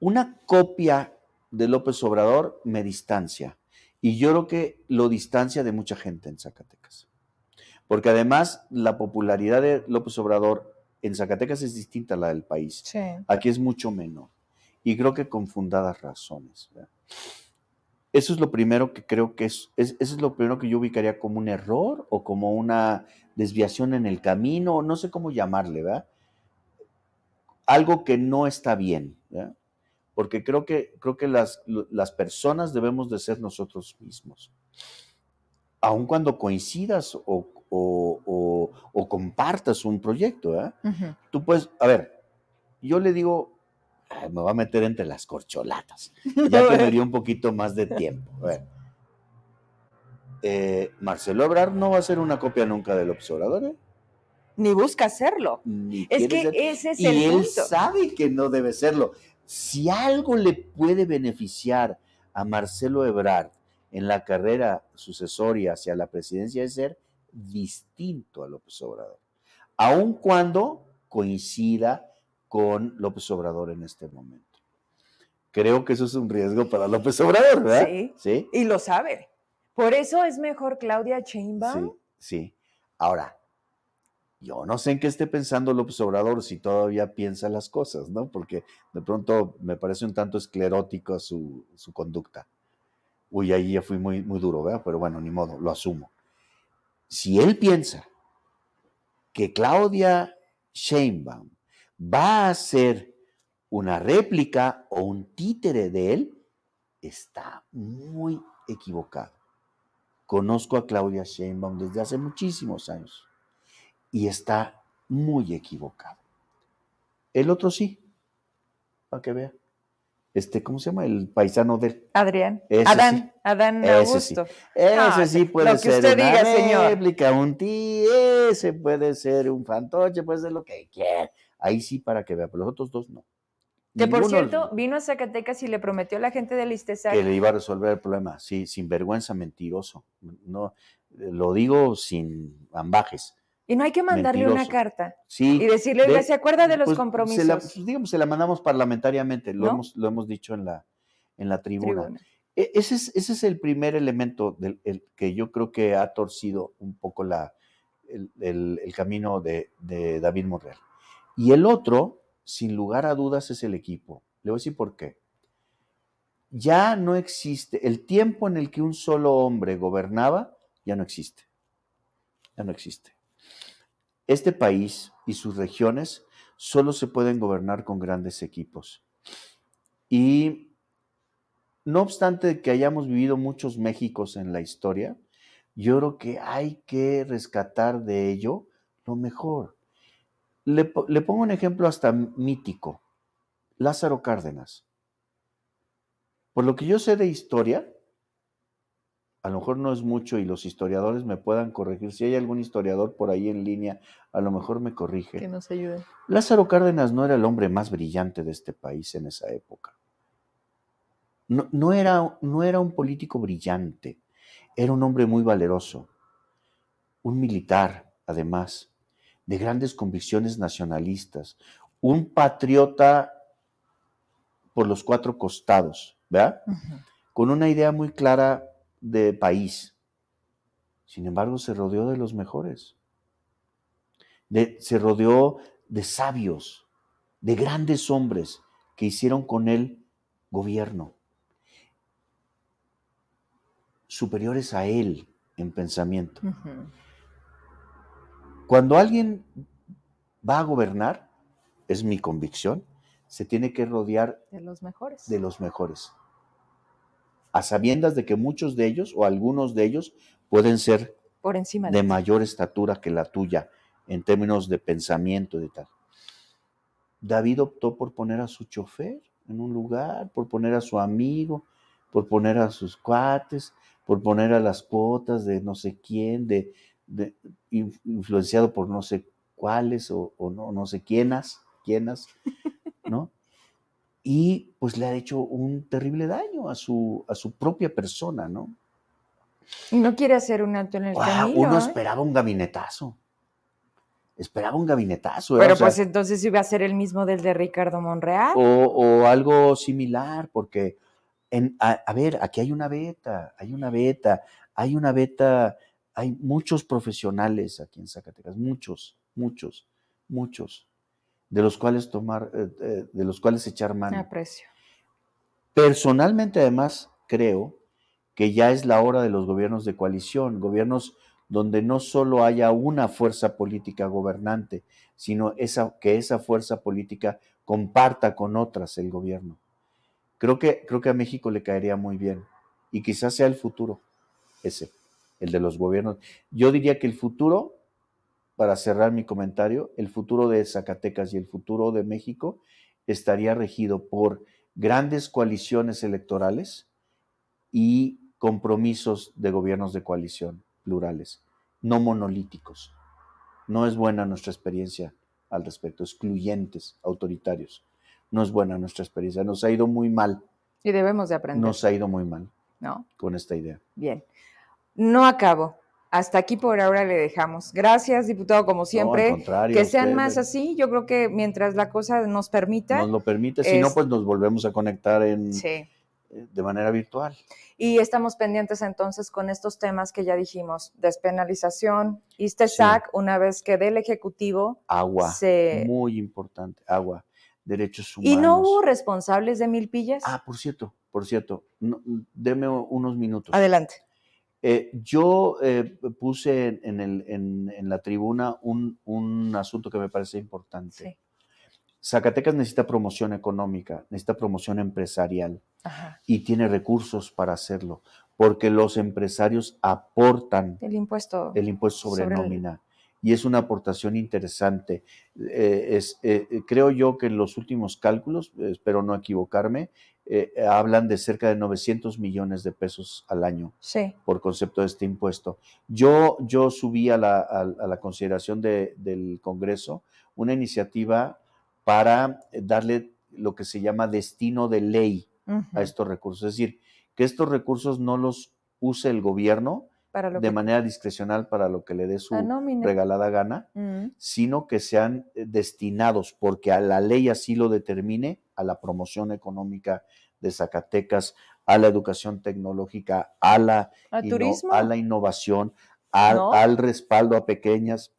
Una copia de López Obrador me distancia. Y yo creo que lo distancia de mucha gente en Zacatecas. Porque además la popularidad de López Obrador en Zacatecas es distinta a la del país. Aquí es mucho menor. Y creo que con fundadas razones. Eso es lo primero que creo que es, eso es lo primero que yo ubicaría como un error o como una desviación en el camino, no sé cómo llamarle, ¿verdad? Algo que no está bien, ¿verdad? Porque creo que, creo que las, las personas debemos de ser nosotros mismos. Aun cuando coincidas o, o, compartas un proyecto. ¿eh? Tú puedes, a ver, yo le digo, me va a meter entre las corcholatas, ya que me dio un poquito más de tiempo. Eh, Marcelo Ebrard no va a ser una copia nunca del observador, ¿eh? Ni busca hacerlo. es que ese es y el él sabe que no debe serlo. Si algo le puede beneficiar a Marcelo Ebrard en la carrera sucesoria hacia la presidencia de ser distinto a López Obrador, aun cuando coincida con López Obrador en este momento. creo que eso es un riesgo para López Obrador, ¿verdad? Sí. Sí. Y lo sabe. Por eso es mejor Claudia Sheinbaum. Sí, sí. Ahora, yo no sé en qué esté pensando López Obrador si todavía piensa las cosas, ¿no? Porque de pronto me parece un tanto esclerótico su, su conducta. Uy, ahí ya fui muy, muy duro, ¿verdad? Pero bueno, ni modo, lo asumo. Si él piensa que Claudia Sheinbaum va a ser una réplica o un títere de él, está muy equivocado. Conozco a Claudia Sheinbaum desde hace muchísimos años y está muy equivocado. El otro sí, para que vea. Este, ¿cómo se llama? El paisano de Adrián. Adán, Adán Augusto. Ese sí, puede ser una diga, réplica, un tío, ese puede ser un fantoche, puede ser lo que quiera. Ahí sí para que vea, pero los otros dos no. Que por cierto, vino a Zacatecas y le prometió a la gente del ISTESAC. Que le iba a resolver el problema, sí, sin vergüenza, mentiroso. No, lo digo sin ambajes. Y no hay que mandarle una carta. Sí. Y decirle, ¿se acuerda de los pues, compromisos? Se la, pues, digamos, se la mandamos parlamentariamente, lo, hemos, lo hemos dicho en la, en la tribuna. E, ese, es, ese es el primer elemento del, que yo creo que ha torcido un poco la, el, el camino de, de David Monreal. Y el otro sin lugar a dudas, es el equipo. Le voy a decir por qué. Ya no existe, el tiempo en el que un solo hombre gobernaba, ya no existe. Ya no existe. Este país y sus regiones solo se pueden gobernar con grandes equipos. Y no obstante que hayamos vivido muchos Méxicos en la historia, yo creo que hay que rescatar de ello lo mejor. Le, pongo un ejemplo hasta mítico. Lázaro Cárdenas. Por lo que yo sé de historia, a lo mejor no es mucho y los historiadores me puedan corregir. Si hay algún historiador por ahí en línea, a lo mejor me corrige. Que nos ayude. Lázaro Cárdenas no era el hombre más brillante de este país en esa época. No, era, no era un político brillante, era un hombre muy valeroso, un militar, además, de grandes convicciones nacionalistas, un patriota por los cuatro costados, ¿verdad? Con una idea muy clara de país. Sin embargo, se rodeó de los mejores. se rodeó de sabios, de grandes hombres que hicieron con él gobierno, superiores a él en pensamiento. Cuando alguien va a gobernar, es mi convicción, se tiene que rodear de los mejores. De los mejores. A sabiendas de que muchos de ellos o algunos de ellos pueden ser Por encima de, mayor estatura que la tuya en términos de pensamiento y de tal. David optó por poner a su chofer en un lugar, por poner a su amigo, por poner a sus cuates, por poner a las cuotas de no sé quién, de, influenciado por no sé cuáles o, no, no sé quiénes, quiénes, ¿no? Y pues le ha hecho un terrible daño a su, a su propia persona, ¿no? Y no quiere hacer un alto en el camino. Uno ¿eh? esperaba un gabinetazo. Esperaba un gabinetazo. ¿eh? Pero pues entonces iba a ser el mismo del de Ricardo Monreal. O, algo similar, porque en, a, a, ver, aquí hay una beta, hay una beta, hay una beta hay muchos profesionales aquí en Zacatecas, muchos, muchos, muchos, de los cuales tomar, eh, eh, de los cuales echar mano. Aprecio. Personalmente, además, creo que ya es la hora de los gobiernos de coalición, gobiernos donde no solo haya una fuerza política gobernante, sino esa, que esa fuerza política comparta con otras el gobierno. Creo que, creo que a México le caería muy bien y quizás sea el futuro ese el de los gobiernos. Yo diría que el futuro, para cerrar mi comentario, el futuro de Zacatecas y el futuro de México estaría regido por grandes coaliciones electorales y compromisos de gobiernos de coalición plurales, no monolíticos. No es buena nuestra experiencia al respecto, excluyentes, autoritarios. No es buena nuestra experiencia, nos ha ido muy mal. Y debemos de aprender. Nos ha ido muy mal. ¿No? Con esta idea. Bien no acabo. Hasta aquí por ahora le dejamos. Gracias, diputado, como siempre. que sean más así. Yo creo que mientras la cosa nos permita. Nos lo permite, si no, pues nos volvemos a conectar en, eh, de manera virtual. Y estamos pendientes entonces con estos temas que ya dijimos, despenalización, ISTESAC, una vez que del Ejecutivo. Agua. Muy importante, agua. Derechos humanos. ¿Y no hubo responsables de Milpillas? Ah, por cierto, por cierto, deme unos minutos. Adelante. Eh, yo eh, puse en, el, en, la tribuna un, un, asunto que me parece importante. Zacatecas necesita promoción económica, necesita promoción empresarial y tiene recursos para hacerlo, porque los empresarios aportan el impuesto, el impuesto sobre, nómina. Y es una aportación interesante. Eh, es, creo yo que en los últimos cálculos, espero no equivocarme, eh, hablan de cerca de 900 millones de pesos al año por concepto de este impuesto. Yo, yo subí a la, consideración del Congreso una iniciativa para darle lo que se llama destino de ley a estos recursos. Es decir, que estos recursos no los use el gobierno de manera discrecional para lo que le dé su regalada gana, mm. sino que sean eh, destinados, porque a la ley así lo determine, a la promoción económica de Zacatecas, a la educación tecnológica, a la, a la innovación, al, respaldo a pequeñas,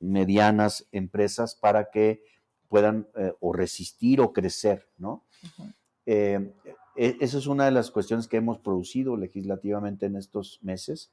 medianas empresas para que puedan eh, o resistir o crecer, ¿no? Eh, esa es una de las cuestiones que hemos producido legislativamente en estos meses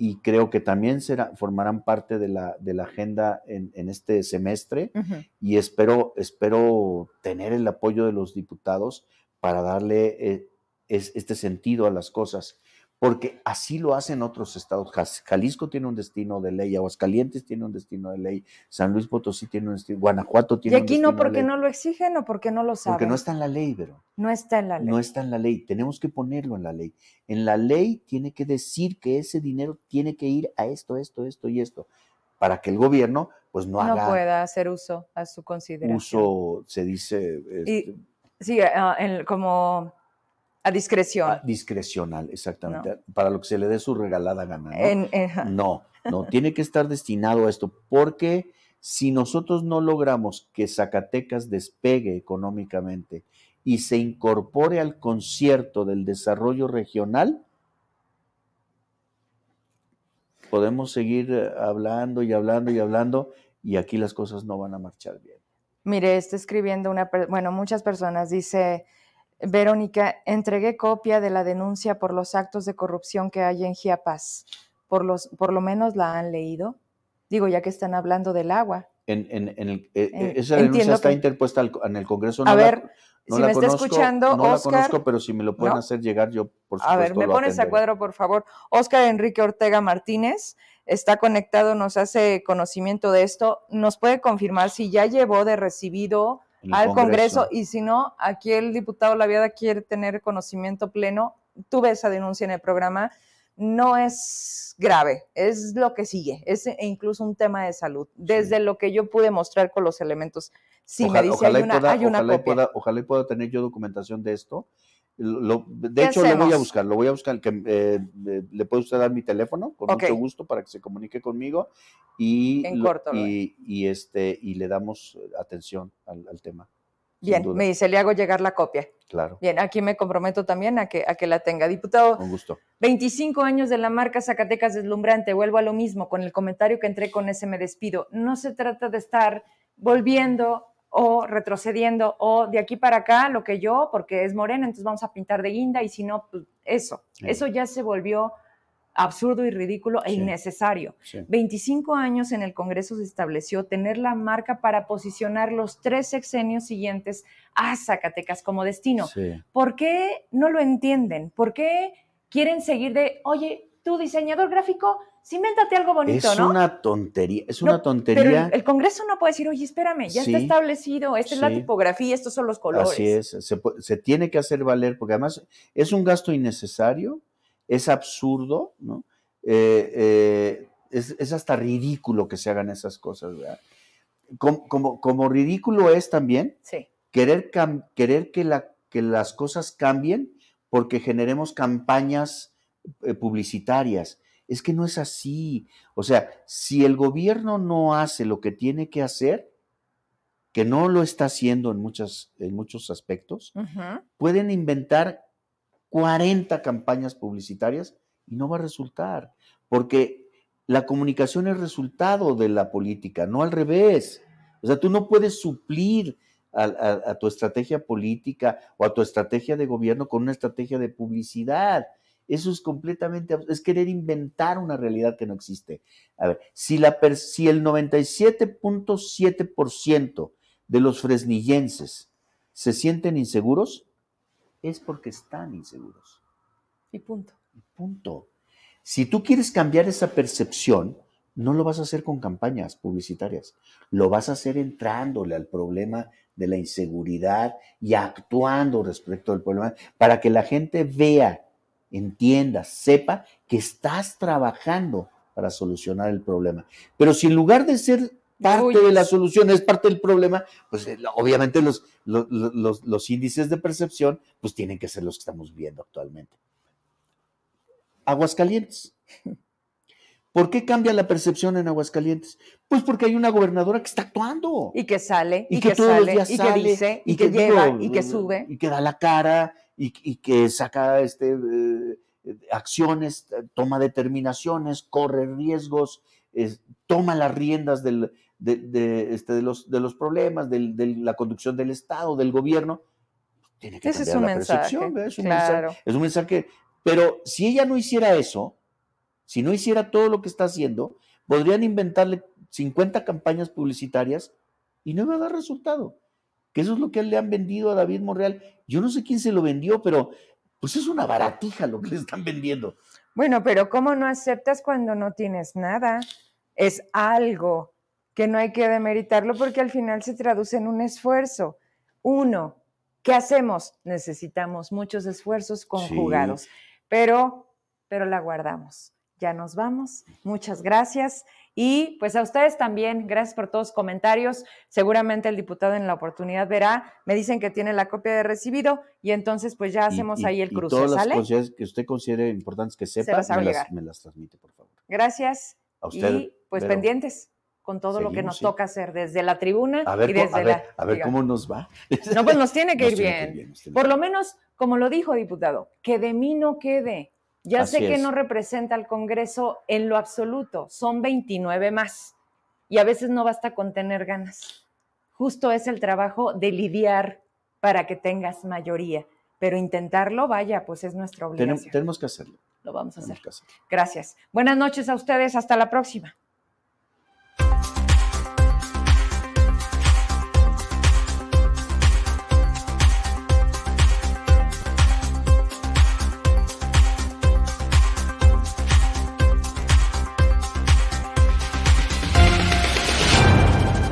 y creo que también será, formarán parte de la, de la agenda en, este semestre y espero, espero tener el apoyo de los diputados para darle eh, este sentido a las cosas, porque así lo hacen otros estados. Jalisco tiene un destino de ley, Aguascalientes tiene un destino de ley, San Luis Potosí tiene un destino, Guanajuato tiene un destino. Y aquí no porque no lo exigen o porque no lo saben. Porque no está en la ley, pero. No está en la ley. No está en la ley. Tenemos que ponerlo en la ley. En la ley tiene que decir que ese dinero tiene que ir a esto, esto, esto y esto, para que el gobierno pues no, haga. No pueda hacer uso a su consideración. Uso, se dice. Este, sí, ah, como a discreción. discrecional, exactamente. Para lo que se le dé su regalada gana. ¿no? no, no, tiene que estar destinado a esto, porque si nosotros no logramos que Zacatecas despegue económicamente y se incorpore al concierto del desarrollo regional, podemos seguir eh, hablando y hablando y hablando y aquí las cosas no van a marchar bien. Mire, está escribiendo una, bueno, muchas personas, dice, Verónica, entregué copia de la denuncia por los actos de corrupción que hay en Chiapas. Por, los, por lo menos la han leído. Digo, ya que están hablando del agua. En, en, en el, eh, esa denuncia está interpuesta en el Congreso. No a ver, no si me está escuchando, no la conozco, pero si me lo pueden hacer llegar, yo por supuesto. A ver, me pones a cuadro, por favor. Oscar Enrique Ortega Martínez está conectado, nos hace conocimiento de esto. ¿Nos puede confirmar si ya llevó de recibido al Congreso. y si no, aquí el diputado Laviada quiere tener conocimiento pleno. Tuve esa denuncia en el programa. No es grave, es lo que sigue, es e incluso un tema de salud. Desde lo que yo pude mostrar con los elementos, si me dice hay una, hay una ojalá Pueda, ojalá pueda tener yo documentación de esto de hecho, lo voy a buscar, lo voy a buscar. Que, eh, le puede usted dar mi teléfono con mucho gusto para que se comunique conmigo y, y, este, y le damos atención al, tema. Bien, me dice, le hago llegar la copia. Claro. Bien, aquí me comprometo también a que, a que la tenga. Diputado, con gusto. 25 años de la marca Zacatecas deslumbrante. Vuelvo a lo mismo, con el comentario que entré con ese me despido. No se trata de estar volviendo o retrocediendo o de aquí para acá lo que yo, porque es morena, entonces vamos a pintar de guinda y si no, pues eso. Eso ya se volvió absurdo y ridículo e innecesario. 25 años en el Congreso se estableció tener la marca para posicionar los tres sexenios siguientes a Zacatecas como destino. ¿Por qué no lo entienden? ¿Por qué quieren seguir de, oye, tu diseñador gráfico invéntate algo bonito, es una tontería, es una tontería. Pero el, Congreso no puede decir, oye, espérame, ya está establecido, esta es la tipografía, estos son los colores. Así es, se, tiene que hacer valer, porque además es un gasto innecesario, es absurdo, ¿no? Eh, eh, es, hasta ridículo que se hagan esas cosas, ¿verdad? Como, como, ridículo es también querer, querer que, la, que las cosas cambien porque generemos campañas publicitarias Es que no es así. O sea, si el gobierno no hace lo que tiene que hacer, que no lo está haciendo en, muchas, en muchos aspectos, pueden inventar 40 campañas publicitarias y no va a resultar, porque la comunicación es resultado de la política, no al revés. O sea, tú no puedes suplir a, tu estrategia política o a tu estrategia de gobierno con una estrategia de publicidad. Eso es completamente, es querer inventar una realidad que no existe. A ver, si, la, si el 97.7% de los fresnillenses se sienten inseguros, es porque están inseguros. Y punto. Y punto. Si tú quieres cambiar esa percepción, no lo vas a hacer con campañas publicitarias, lo vas a hacer entrándole al problema de la inseguridad y actuando respecto al problema para que la gente vea, entienda, sepa que estás trabajando para solucionar el problema. Pero si en lugar de ser parte de la solución es parte del problema, pues eh, obviamente los, los, los, índices de percepción pues tienen que ser los que estamos viendo actualmente. Aguascalientes. ¿Por qué cambia la percepción en Aguascalientes? Pues porque hay una gobernadora que está actuando. Y que sale, y, que, sale, y que dice, y, que, lleva, y que sube. Y que da la cara, y, que saca este, eh, acciones, toma determinaciones, corre riesgos, toma las riendas del, de, este, de, los, de los problemas, de, la conducción del Estado, del gobierno. Tiene que cambiar la percepción. Es un, mensaje, es un mensaje. Pero si ella no hiciera eso, si no hiciera todo lo que está haciendo, podrían inventarle 50 campañas publicitarias y no iba a dar resultado. Que eso es lo que le han vendido a David Monreal. Yo no sé quién se lo vendió, pero pues es una baratija lo que le están vendiendo. Bueno, pero ¿cómo no aceptas cuando no tienes nada? Es algo que no hay que demeritarlo porque al final se traduce en un esfuerzo. Uno, ¿qué hacemos? Necesitamos muchos esfuerzos conjugados, pero, pero la guardamos ya nos vamos. Muchas gracias. Y pues a ustedes también, gracias por todos los comentarios. Seguramente el diputado en la oportunidad verá, me dicen que tiene la copia de recibido y entonces pues ya hacemos ahí el cruce. todas las cosas que usted considere importantes que sepa, me, las, transmite, por favor. Gracias. A usted. Y pues pendientes con todo lo que nos toca hacer desde la tribuna y desde la... a ver cómo nos va. No, pues nos tiene que ir bien. Por lo menos, como lo dijo diputado, que de mí no quede ya sé que no representa al Congreso en lo absoluto, son 29 más y a veces no basta con tener ganas. Justo es el trabajo de lidiar para que tengas mayoría, pero intentarlo, vaya, pues es nuestra obligación. Tenemos, que hacerlo. Lo vamos a hacer. Gracias. Buenas noches a ustedes, hasta la próxima.